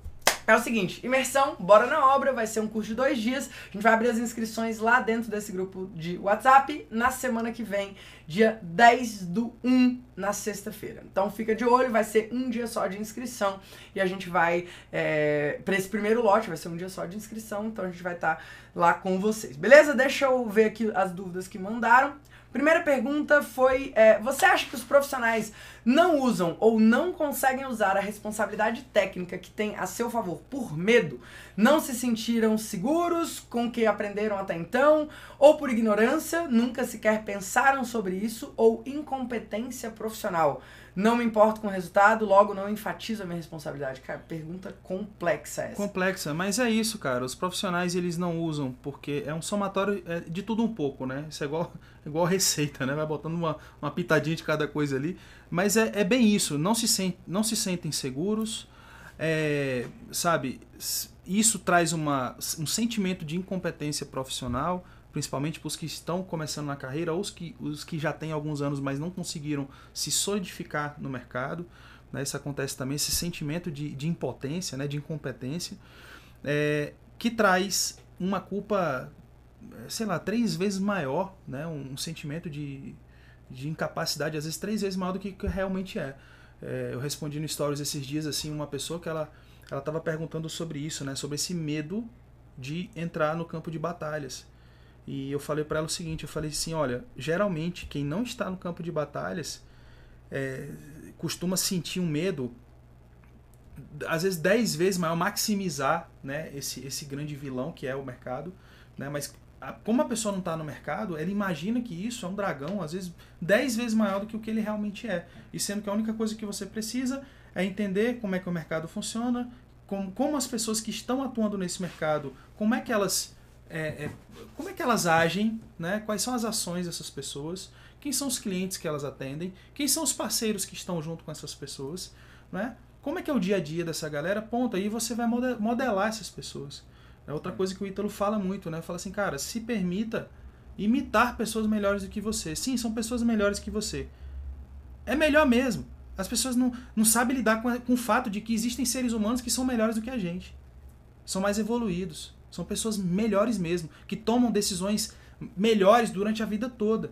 é o seguinte, imersão, bora na obra, vai ser um curso de dois dias. A gente vai abrir as inscrições lá dentro desse grupo de WhatsApp na semana que vem, dia 10 do 1, na sexta-feira. Então fica de olho, vai ser um dia só de inscrição e a gente vai, é, para esse primeiro lote, vai ser um dia só de inscrição, então a gente vai estar lá com vocês. Beleza? Deixa eu ver aqui as dúvidas que mandaram. Primeira pergunta foi: é, você acha que os profissionais não usam ou não conseguem usar a responsabilidade técnica que tem a seu favor por medo? Não se sentiram seguros com o que aprenderam até então? Ou por ignorância, nunca sequer pensaram sobre isso? Ou incompetência profissional? Não me importo com o resultado, logo não enfatizo a minha responsabilidade. Cara, pergunta complexa essa. Complexa, mas é isso, cara. Os profissionais eles não usam porque é um somatório é, de tudo um pouco, né? Isso é igual, igual receita, né? Vai botando uma, uma pitadinha de cada coisa ali. Mas é, é bem isso. Não se, sen, não se sentem seguros, é, sabe? Isso traz uma, um sentimento de incompetência profissional, principalmente para os que estão começando na carreira ou os que, os que já têm alguns anos, mas não conseguiram se solidificar no mercado. Né? Isso acontece também, esse sentimento de, de impotência, né? de incompetência, é, que traz uma culpa, sei lá, três vezes maior, né? um, um sentimento de, de incapacidade, às vezes três vezes maior do que, que realmente é. é. Eu respondi no Stories esses dias, assim, uma pessoa que ela ela estava perguntando sobre isso, né? Sobre esse medo de entrar no campo de batalhas. E eu falei para ela o seguinte, eu falei assim, olha, geralmente quem não está no campo de batalhas é, costuma sentir um medo às vezes dez vezes maior, maximizar né, esse, esse grande vilão que é o mercado, né? Mas a, como a pessoa não está no mercado, ela imagina que isso é um dragão, às vezes dez vezes maior do que o que ele realmente é. E sendo que a única coisa que você precisa é entender como é que o mercado funciona, como, como as pessoas que estão atuando nesse mercado, como é que elas é, é, como é que elas agem, né? quais são as ações dessas pessoas, quem são os clientes que elas atendem, quem são os parceiros que estão junto com essas pessoas, né? como é que é o dia a dia dessa galera, ponto, aí você vai modelar essas pessoas. É outra coisa que o Ítalo fala muito, né? Fala assim, cara, se permita imitar pessoas melhores do que você. Sim, são pessoas melhores que você. É melhor mesmo. As pessoas não, não sabem lidar com, com o fato de que existem seres humanos que são melhores do que a gente. São mais evoluídos. São pessoas melhores mesmo, que tomam decisões melhores durante a vida toda.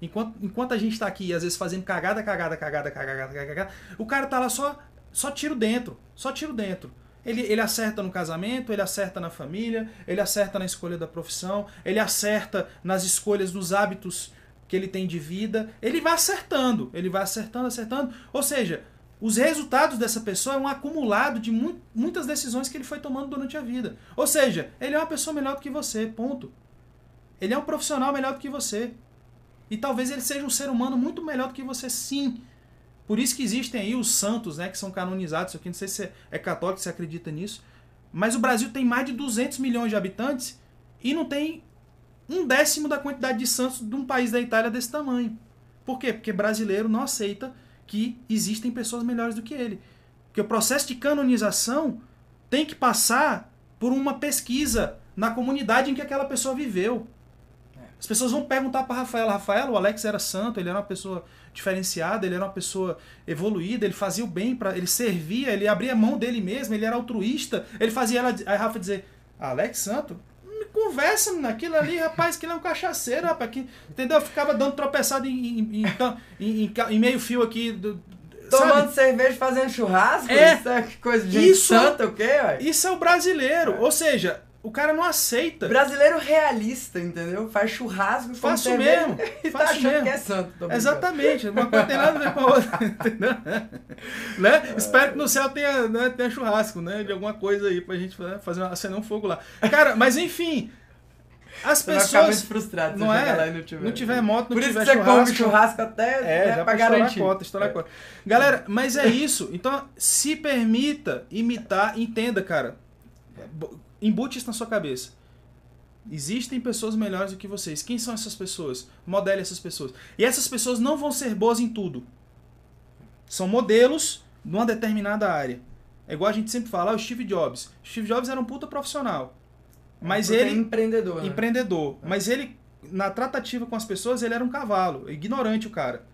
Enquanto, enquanto a gente está aqui, às vezes, fazendo cagada, cagada, cagada, cagada, cagada, o cara tá lá só, só tiro dentro. Só tiro dentro. Ele, ele acerta no casamento, ele acerta na família, ele acerta na escolha da profissão, ele acerta nas escolhas dos hábitos que ele tem de vida. Ele vai acertando, ele vai acertando, acertando. Ou seja, os resultados dessa pessoa é um acumulado de mu muitas decisões que ele foi tomando durante a vida. Ou seja, ele é uma pessoa melhor do que você, ponto. Ele é um profissional melhor do que você. E talvez ele seja um ser humano muito melhor do que você, sim. Por isso que existem aí os santos, né, que são canonizados. Eu não sei se é católico, se acredita nisso. Mas o Brasil tem mais de 200 milhões de habitantes e não tem um décimo da quantidade de santos de um país da Itália desse tamanho. Por quê? Porque brasileiro não aceita que existem pessoas melhores do que ele. Porque o processo de canonização tem que passar por uma pesquisa na comunidade em que aquela pessoa viveu. As pessoas vão perguntar para Rafael, Rafael, o Alex era santo, ele era uma pessoa diferenciada, ele era uma pessoa evoluída, ele fazia o bem para, ele servia, ele abria a mão dele mesmo, ele era altruísta, ele fazia ela, aí Rafa dizer, Alex Santo, conversa naquilo ali, rapaz, que ele é um cachaceiro, rapaz, que, entendeu? Ficava dando tropeçado em, em, em, em meio fio aqui do, Tomando sabe? cerveja, fazendo churrasco? É, isso é que coisa de isso, santa, o quê, ué? Isso é o brasileiro. É. Ou seja, o cara não aceita. Brasileiro realista, entendeu? Faz churrasco, faço mesmo. E tá achando mesmo. que é santo. Exatamente. Uma coisa tem nada a ver com a outra. Entendeu? né? É. Espero que no céu tenha, né, tenha churrasco, né? De alguma coisa aí pra gente né, fazer acender um fogo lá. Cara, mas enfim. As você pessoas. Vai ficar muito frustrado não é? lá e não tiver. Não tiver moto, não Por tiver isso que você come churrasco até é, né, já pra garantir. Cota, estourar é. cota. Galera, mas é isso. Então, se permita imitar, entenda, cara embute isso na sua cabeça. Existem pessoas melhores do que vocês. Quem são essas pessoas? Modele essas pessoas. E essas pessoas não vão ser boas em tudo. São modelos numa determinada área. É igual a gente sempre fala, ah, o Steve Jobs. Steve Jobs era um puta profissional. Mas ele. empreendedor. Né? Empreendedor. É. Mas ele, na tratativa com as pessoas, ele era um cavalo. Ignorante o cara.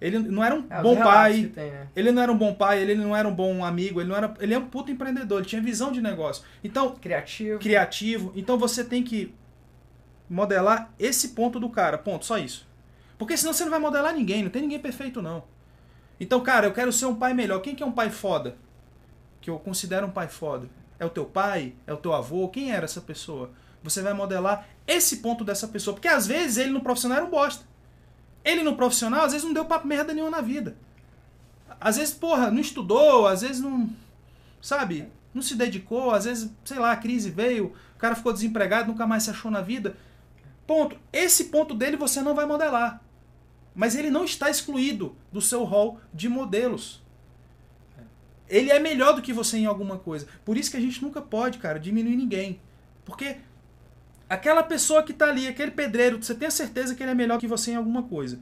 Ele não era um é, bom pai. Tem, né? Ele não era um bom pai, ele não era um bom amigo, ele não era. Ele é um puto empreendedor, ele tinha visão de negócio. Então. Criativo. Criativo. Então você tem que modelar esse ponto do cara. Ponto, só isso. Porque senão você não vai modelar ninguém, não tem ninguém perfeito, não. Então, cara, eu quero ser um pai melhor. Quem que é um pai foda? Que eu considero um pai foda. É o teu pai? É o teu avô? Quem era essa pessoa? Você vai modelar esse ponto dessa pessoa. Porque às vezes ele no profissional era um bosta. Ele no profissional, às vezes não deu papo merda nenhuma na vida. Às vezes, porra, não estudou, às vezes não. Sabe? Não se dedicou, às vezes, sei lá, a crise veio, o cara ficou desempregado, nunca mais se achou na vida. Ponto. Esse ponto dele você não vai modelar. Mas ele não está excluído do seu rol de modelos. Ele é melhor do que você em alguma coisa. Por isso que a gente nunca pode, cara, diminuir ninguém. Porque Aquela pessoa que está ali, aquele pedreiro, você tem a certeza que ele é melhor que você em alguma coisa.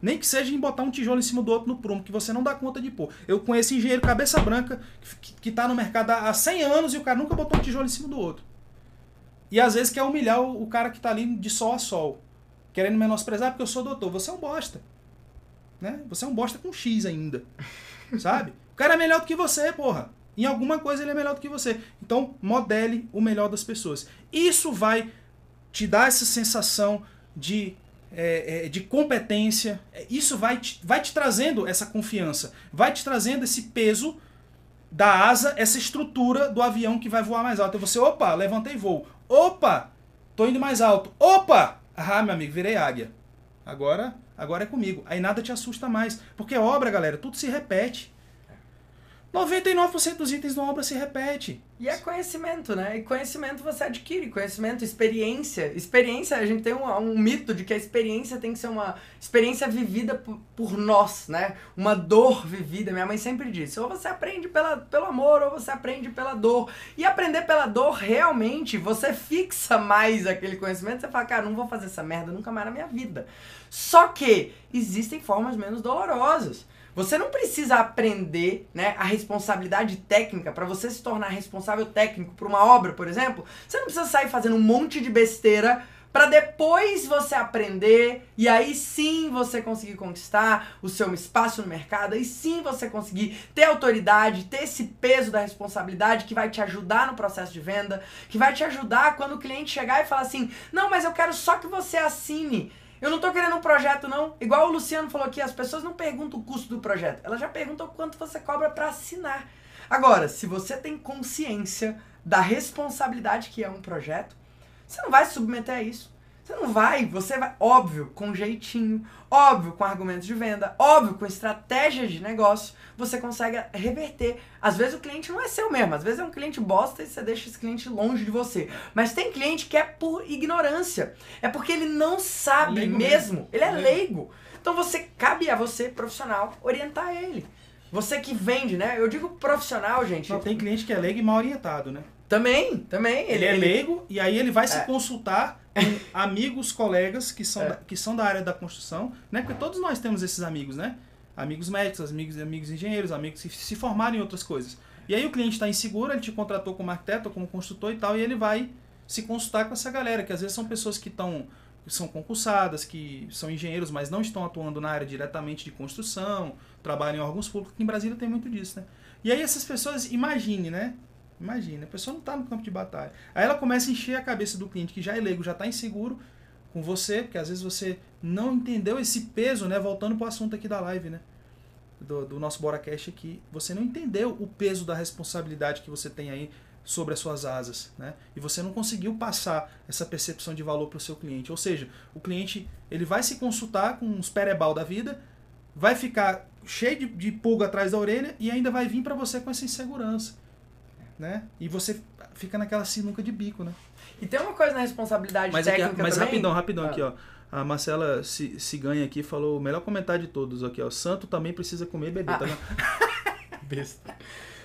Nem que seja em botar um tijolo em cima do outro no prumo, que você não dá conta de pôr. Eu conheço engenheiro cabeça branca que está no mercado há 100 anos e o cara nunca botou um tijolo em cima do outro. E às vezes quer humilhar o, cara que está ali de sol a sol. Querendo menosprezar porque eu sou doutor. Você é um bosta. Né? Você é um bosta com X ainda. Sabe? O cara é melhor do que você, porra. Em alguma coisa ele é melhor do que você. Então, modele o melhor das pessoas. Isso vai te dar essa sensação de, é, é, de competência. Isso vai te, vai te trazendo essa confiança. Vai te trazendo esse peso da asa, essa estrutura do avião que vai voar mais alto. Então você, opa, levantei voo. Opa, tô indo mais alto. Opa! Ah, meu amigo, virei águia. Agora, agora é comigo. Aí nada te assusta mais. Porque obra, galera, tudo se repete. 99% dos itens da obra se repete. E é conhecimento, né? E conhecimento você adquire, conhecimento, experiência. Experiência, a gente tem um, um mito de que a experiência tem que ser uma experiência vivida por, por, nós, né? Uma dor vivida. Minha mãe sempre disse: ou você aprende pela, pelo amor, ou você aprende pela dor. E aprender pela dor, realmente, você fixa mais aquele conhecimento. Você fala, cara, não vou fazer essa merda nunca mais na minha vida. Só que existem formas menos dolorosas. Você não precisa aprender né, a responsabilidade técnica para você se tornar responsável técnico por uma obra, por exemplo. Você não precisa sair fazendo um monte de besteira para depois você aprender e aí sim você conseguir conquistar o seu espaço no mercado, aí sim você conseguir ter autoridade, ter esse peso da responsabilidade que vai te ajudar no processo de venda, que vai te ajudar quando o cliente chegar e falar assim: "Não, mas eu quero só que você assine eu não tô querendo um projeto, não. Igual o Luciano falou aqui, as pessoas não perguntam o custo do projeto, elas já perguntam quanto você cobra para assinar. Agora, se você tem consciência da responsabilidade que é um projeto, você não vai se submeter a isso. Você não vai, você vai, óbvio, com jeitinho, óbvio, com argumentos de venda, óbvio, com estratégias de negócio, você consegue reverter. Às vezes o cliente não é seu mesmo, às vezes é um cliente bosta e você deixa esse cliente longe de você. Mas tem cliente que é por ignorância. É porque ele não sabe mesmo. mesmo, ele é leigo. Então você cabe a você, profissional, orientar ele. Você que vende, né? Eu digo profissional, gente. Não, tem cliente que é leigo e mal orientado, né? Também, também. Ele, é leigo e aí ele vai se É. consultar com amigos, colegas que são, É. da, que são da área da construção, né? Porque todos nós temos esses amigos, né? Amigos médicos, amigos, amigos engenheiros, amigos que se formaram em outras coisas. E aí o cliente está inseguro, ele te contratou como arquiteto como construtor e tal, e ele vai se consultar com essa galera, que às vezes são pessoas que estão que são concursadas, que são engenheiros, mas não estão atuando na área diretamente de construção, trabalham em órgãos públicos, que em Brasília tem muito disso, né? E aí essas pessoas, imagine, né? Imagina, a pessoa não está no campo de batalha. Aí ela começa a encher a cabeça do cliente que já é leigo, já está inseguro com você, porque às vezes você não entendeu esse peso, né? Voltando para o assunto aqui da live, né? Do, do nosso BoraCast aqui. Você não entendeu o peso da responsabilidade que você tem aí sobre as suas asas, né? E você não conseguiu passar essa percepção de valor para o seu cliente. Ou seja, o cliente ele vai se consultar com uns perebal da vida, vai ficar cheio de, de pulga atrás da orelha e ainda vai vir para você com essa insegurança, né? E você fica naquela sinuca de bico, né? E tem uma coisa na responsabilidade Mas, aqui, técnica mas também. rapidão, rapidão Ah. aqui, ó. A Marcela se, se ganha aqui falou o melhor comentário de todos aqui, ó. Santo também precisa comer e beber, Ah. tá vendo? Besta.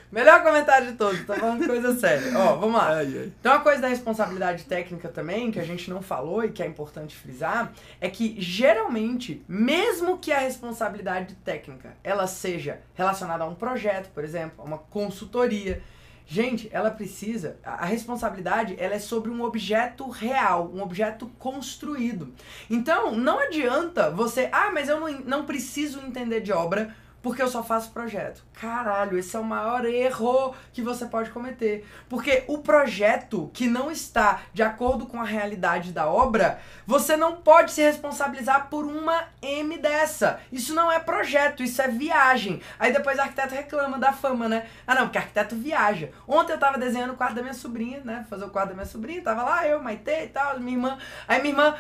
Melhor comentário de todos, tá falando coisa séria. Ó, vamos lá. Ai, ai. Então, uma coisa da responsabilidade técnica também, que a gente não falou e que é importante frisar, é que geralmente, mesmo que a responsabilidade técnica ela seja relacionada a um projeto, por exemplo, a uma consultoria, gente, ela precisa, a responsabilidade ela é sobre um objeto real, um objeto construído. Então, não adianta você, ah, mas eu não, não preciso entender de obra porque eu só faço projeto. Caralho, esse é o maior erro que você pode cometer. Porque o projeto que não está de acordo com a realidade da obra, você não pode se responsabilizar por uma M dessa. Isso não é projeto, isso é viagem. Aí depois o arquiteto reclama da fama, né? Ah não, porque arquiteto viaja. Ontem eu tava desenhando o quarto da minha sobrinha, né? Fazer o quarto da minha sobrinha, tava lá eu, Maite e tal, minha irmã. Aí minha irmã,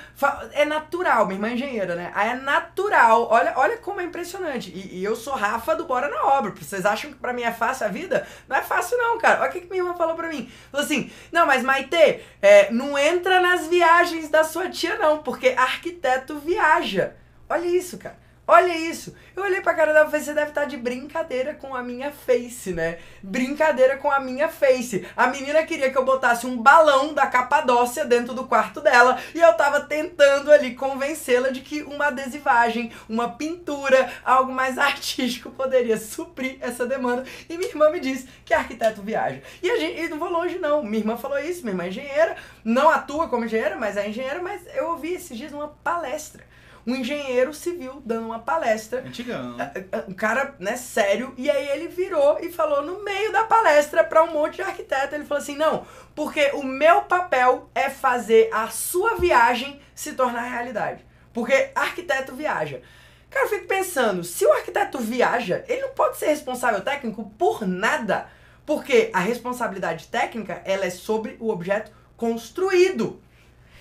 é natural, minha irmã é engenheira, né? Aí é natural, olha, olha como é impressionante. E, e eu sou Rafa do Bora na Obra. Vocês acham que pra mim é fácil a vida? Não é fácil não, cara. Olha o que, que minha irmã falou pra mim. Falou assim, não, mas Maite, é, não entra nas viagens da sua tia não, porque arquiteto viaja. Olha isso, cara. Olha isso. Eu olhei pra cara dela e falei, você deve estar de brincadeira com a minha face, né? Brincadeira com a minha face. A menina queria que eu botasse um balão da Capadócia dentro do quarto dela e eu tava tentando ali convencê-la de que uma adesivagem, uma pintura, algo mais artístico poderia suprir essa demanda. E minha irmã me disse que arquiteto viaja. E a gente e não vou longe não. Minha irmã falou isso, minha irmã é engenheira, não atua como engenheira, mas é engenheira, mas eu ouvi esses dias numa palestra um engenheiro civil dando uma palestra. Antigão. Um cara, né, sério, e aí ele virou e falou no meio da palestra pra um monte de arquiteto. Ele falou assim: não, porque o meu papel é fazer a sua viagem se tornar realidade. Porque arquiteto viaja. Cara, eu fico pensando, se o arquiteto viaja, ele não pode ser responsável técnico por nada. Porque a responsabilidade técnica, ela é sobre o objeto construído.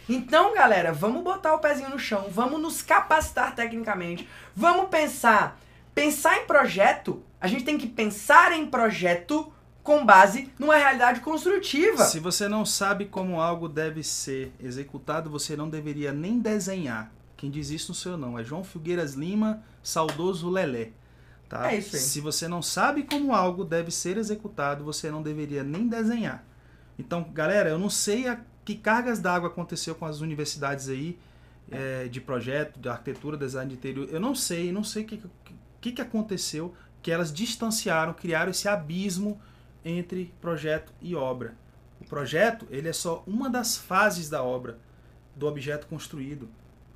Então, galera, vamos botar o pezinho no chão, vamos nos capacitar tecnicamente, vamos pensar. Pensar em projeto, a gente tem que pensar em projeto com base numa realidade construtiva. Se você não sabe como algo deve ser executado, você não deveria nem desenhar. Quem diz isso não sou eu não, é João Filgueiras Lima, saudoso Lelé. Tá? É isso aí. Se você não sabe como algo deve ser executado, você não deveria nem desenhar. Então, galera, eu não sei a que cargas d'água aconteceu com as universidades aí é, de projeto, de arquitetura, design de interior. Eu não sei, não sei o que, que, que aconteceu que elas distanciaram, criaram esse abismo entre projeto e obra. O projeto ele é só uma das fases da obra, do objeto construído.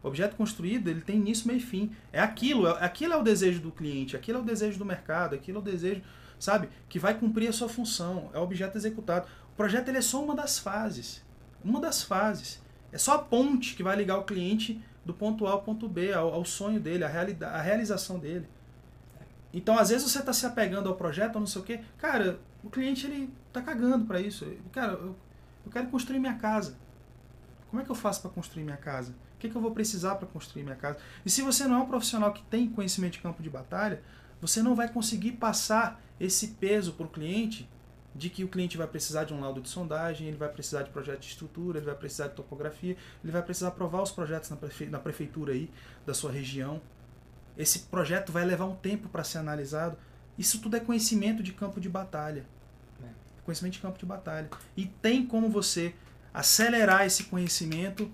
O objeto construído ele tem início, meio e fim. É aquilo, é, aquilo é o desejo do cliente, aquilo é o desejo do mercado, aquilo é o desejo, sabe, que vai cumprir a sua função. É o objeto executado. O projeto ele é só uma das fases, uma das fases. É só a ponte que vai ligar o cliente do ponto A ao ponto B, ao, ao sonho dele, à realidade, realização dele. Então, às vezes você está se apegando ao projeto, ou não sei o quê. Cara, o cliente ele tá cagando para isso. Cara, eu, eu quero construir minha casa. Como é que eu faço para construir minha casa? O que, que eu vou precisar para construir minha casa? E se você não é um profissional que tem conhecimento de campo de batalha, você não vai conseguir passar esse peso para o cliente de que o cliente vai precisar de um laudo de sondagem, ele vai precisar de projeto de estrutura, ele vai precisar de topografia, ele vai precisar aprovar os projetos na, prefe na prefeitura aí da sua região. Esse projeto vai levar um tempo para ser analisado. Isso tudo é conhecimento de campo de batalha. conhecimento de campo de batalha. E tem como você acelerar esse conhecimento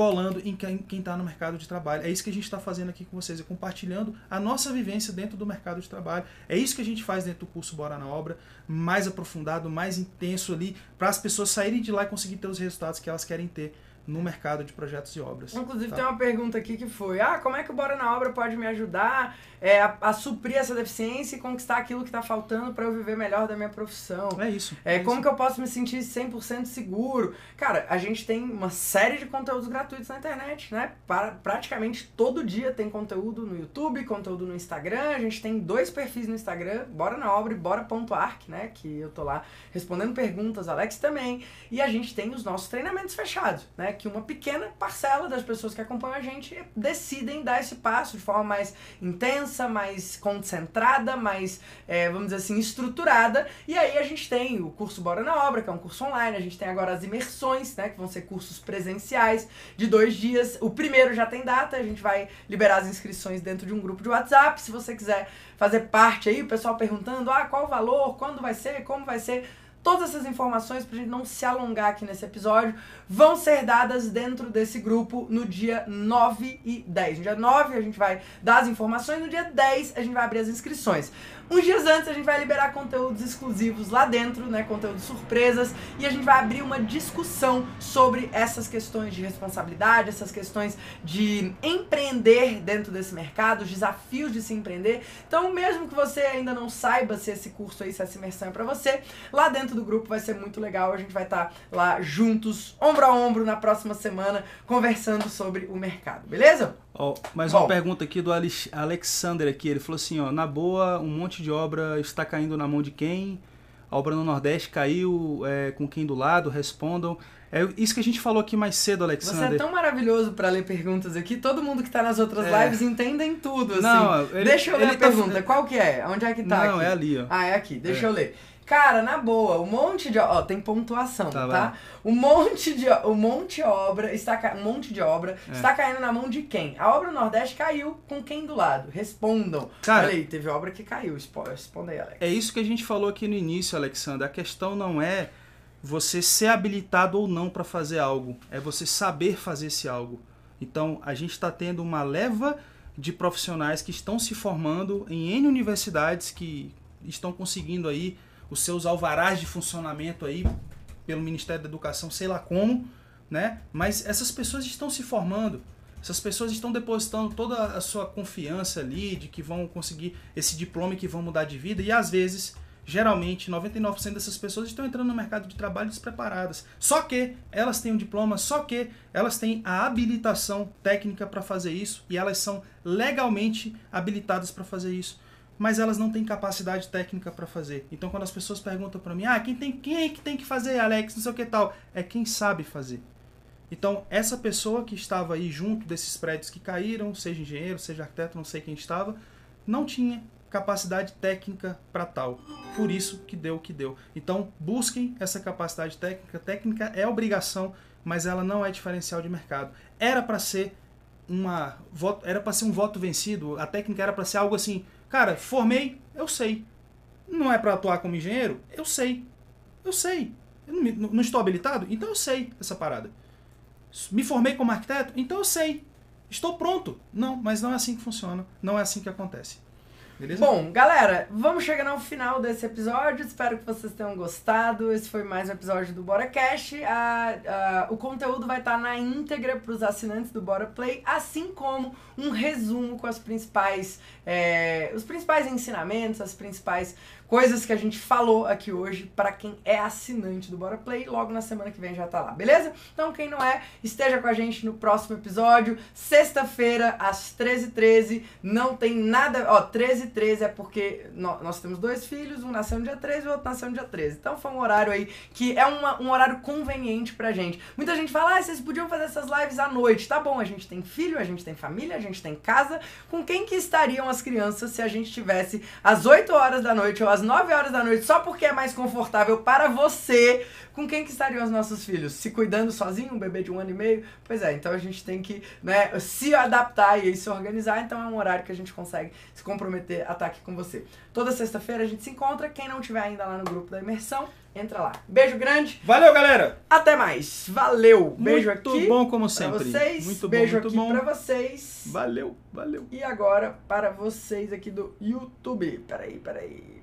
colando em quem está no mercado de trabalho. É isso que a gente está fazendo aqui com vocês, é compartilhando a nossa vivência dentro do mercado de trabalho. É isso que a gente faz dentro do curso Bora na Obra, mais aprofundado, mais intenso ali, para as pessoas saírem de lá e conseguir ter os resultados que elas querem ter no mercado de projetos e obras. Inclusive tá? tem uma pergunta aqui que foi, ah, como é que o Bora na Obra pode me ajudar é, a, a, suprir essa deficiência e conquistar aquilo que está faltando para eu viver melhor da minha profissão? É isso. É, é como isso. que eu posso me sentir 100% seguro? Cara, a gente tem uma série de conteúdos gratuitos na internet, né? Para, praticamente todo dia tem conteúdo no YouTube, conteúdo no Instagram. A gente tem dois perfis no Instagram, Bora na Obra e Bora.arc, né? Que eu tô lá respondendo perguntas, Alex também. E a gente tem os nossos treinamentos fechados, né? Que uma pequena parcela das pessoas que acompanham a gente decidem dar esse passo de forma mais intensa, mais concentrada, mais, é, vamos dizer assim, estruturada. E aí a gente tem o curso Bora na Obra, que é um curso online. A gente tem agora as imersões, né? Que vão ser cursos presenciais de dois dias. O primeiro já tem data, a gente vai liberar as inscrições dentro de um grupo de WhatsApp. Se você quiser fazer parte aí, o pessoal perguntando, ah, qual o valor, quando vai ser, como vai ser Todas essas informações, pra gente não se alongar aqui nesse episódio, vão ser dadas dentro desse grupo no dia 9 e 10. No dia 9 a gente vai dar as informações, no dia 10 a gente vai abrir as inscrições. Uns dias antes a gente vai liberar conteúdos exclusivos lá dentro, né, conteúdos surpresas, e a gente vai abrir uma discussão sobre essas questões de responsabilidade, essas questões de empreender dentro desse mercado, os desafios de se empreender. Então, mesmo que você ainda não saiba se esse curso aí, se essa imersão é para você, lá dentro do grupo vai ser muito legal. A gente vai estar tá lá juntos, ombro a ombro, na próxima semana, conversando sobre o mercado, beleza? Oh, mais Bom, uma pergunta aqui do Alexander aqui. Ele falou assim, ó, na boa, um monte de obra está caindo na mão de quem? A obra no Nordeste caiu é, com quem do lado? Respondam. É isso que a gente falou aqui mais cedo, Alexander. Você é tão maravilhoso para ler perguntas aqui. Todo mundo que está nas outras é. lives entendem tudo, assim. Não, ele, Deixa eu ler a tá... pergunta. Qual que é? Onde é que tá Não, aqui? é ali, ó. Ah, é aqui. Deixa é. eu ler. Cara, na boa, um monte de. Ó, tem pontuação, tá? tá? Um monte de. Um monte de obra está um monte de obra é. está caindo na mão de quem? A obra Nordeste caiu com quem do lado? Respondam. Cara, Olha aí, teve obra que caiu. Responda aí, Alex. É isso que a gente falou aqui no início, Alexandre. A questão não é você ser habilitado ou não para fazer algo, é você saber fazer esse algo. Então, a gente está tendo uma leva de profissionais que estão se formando em N universidades que estão conseguindo aí os seus alvarás de funcionamento aí pelo Ministério da Educação, sei lá como, né? Mas essas pessoas estão se formando. Essas pessoas estão depositando toda a sua confiança ali de que vão conseguir esse diploma e que vão mudar de vida e às vezes, geralmente, 99% dessas pessoas estão entrando no mercado de trabalho despreparadas. Só que elas têm um diploma, só que elas têm a habilitação técnica para fazer isso e elas são legalmente habilitadas para fazer isso mas elas não têm capacidade técnica para fazer. Então quando as pessoas perguntam para mim, ah, quem, tem, quem é que tem que fazer, Alex, não sei o que tal, é quem sabe fazer. Então essa pessoa que estava aí junto desses prédios que caíram, seja engenheiro, seja arquiteto, não sei quem estava, não tinha capacidade técnica para tal. Por isso que deu o que deu. Então busquem essa capacidade técnica. Técnica é obrigação, mas ela não é diferencial de mercado. Era para ser uma era para ser um voto vencido. A técnica era para ser algo assim Cara, formei, eu sei. Não é para atuar como engenheiro? Eu sei. Eu sei. Eu não, não, estou habilitado? Então eu sei essa parada. Me formei como arquiteto? Então eu sei. Estou pronto. Não, mas não é assim que funciona. Não é assim que acontece. Beleza? Bom, galera, vamos chegando ao final desse episódio. Espero que vocês tenham gostado. Esse foi mais um episódio do Bora Cash. A, a, o conteúdo vai estar na íntegra para os assinantes do Bora Play, assim como um resumo com as principais, é, os principais ensinamentos, as principais coisas que a gente falou aqui hoje para quem é assinante do Bora Play. Logo na semana que vem já tá lá, beleza? Então, quem não é, esteja com a gente no próximo episódio, sexta-feira, às 13h13. Não tem nada. Ó, 13h13 é porque nós temos dois filhos, um nasceu no dia 13 e o outro nasceu no dia 13. Então, foi um horário aí que é uma, um horário conveniente pra gente. Muita gente fala, ah, vocês podiam fazer essas lives à noite. Tá bom, a gente tem filho, a gente tem família, a gente tem casa. Com quem que estariam as crianças se a gente tivesse às 8 horas da noite ou às às 9 horas da noite só porque é mais confortável para você com quem que estariam os nossos filhos? Se cuidando sozinho, um bebê de um ano e meio? Pois é, então a gente tem que né, se adaptar e se organizar, então é um horário que a gente consegue se comprometer a estar aqui com você. Toda sexta-feira a gente se encontra, quem não tiver ainda lá no grupo da imersão, entra lá. Beijo grande. Valeu, galera. Até mais. Valeu. Beijo muito aqui. Muito bom como sempre. Pra vocês. Muito bom, Beijo muito aqui bom. pra vocês. Valeu, valeu. E agora para vocês aqui do YouTube. Peraí, peraí.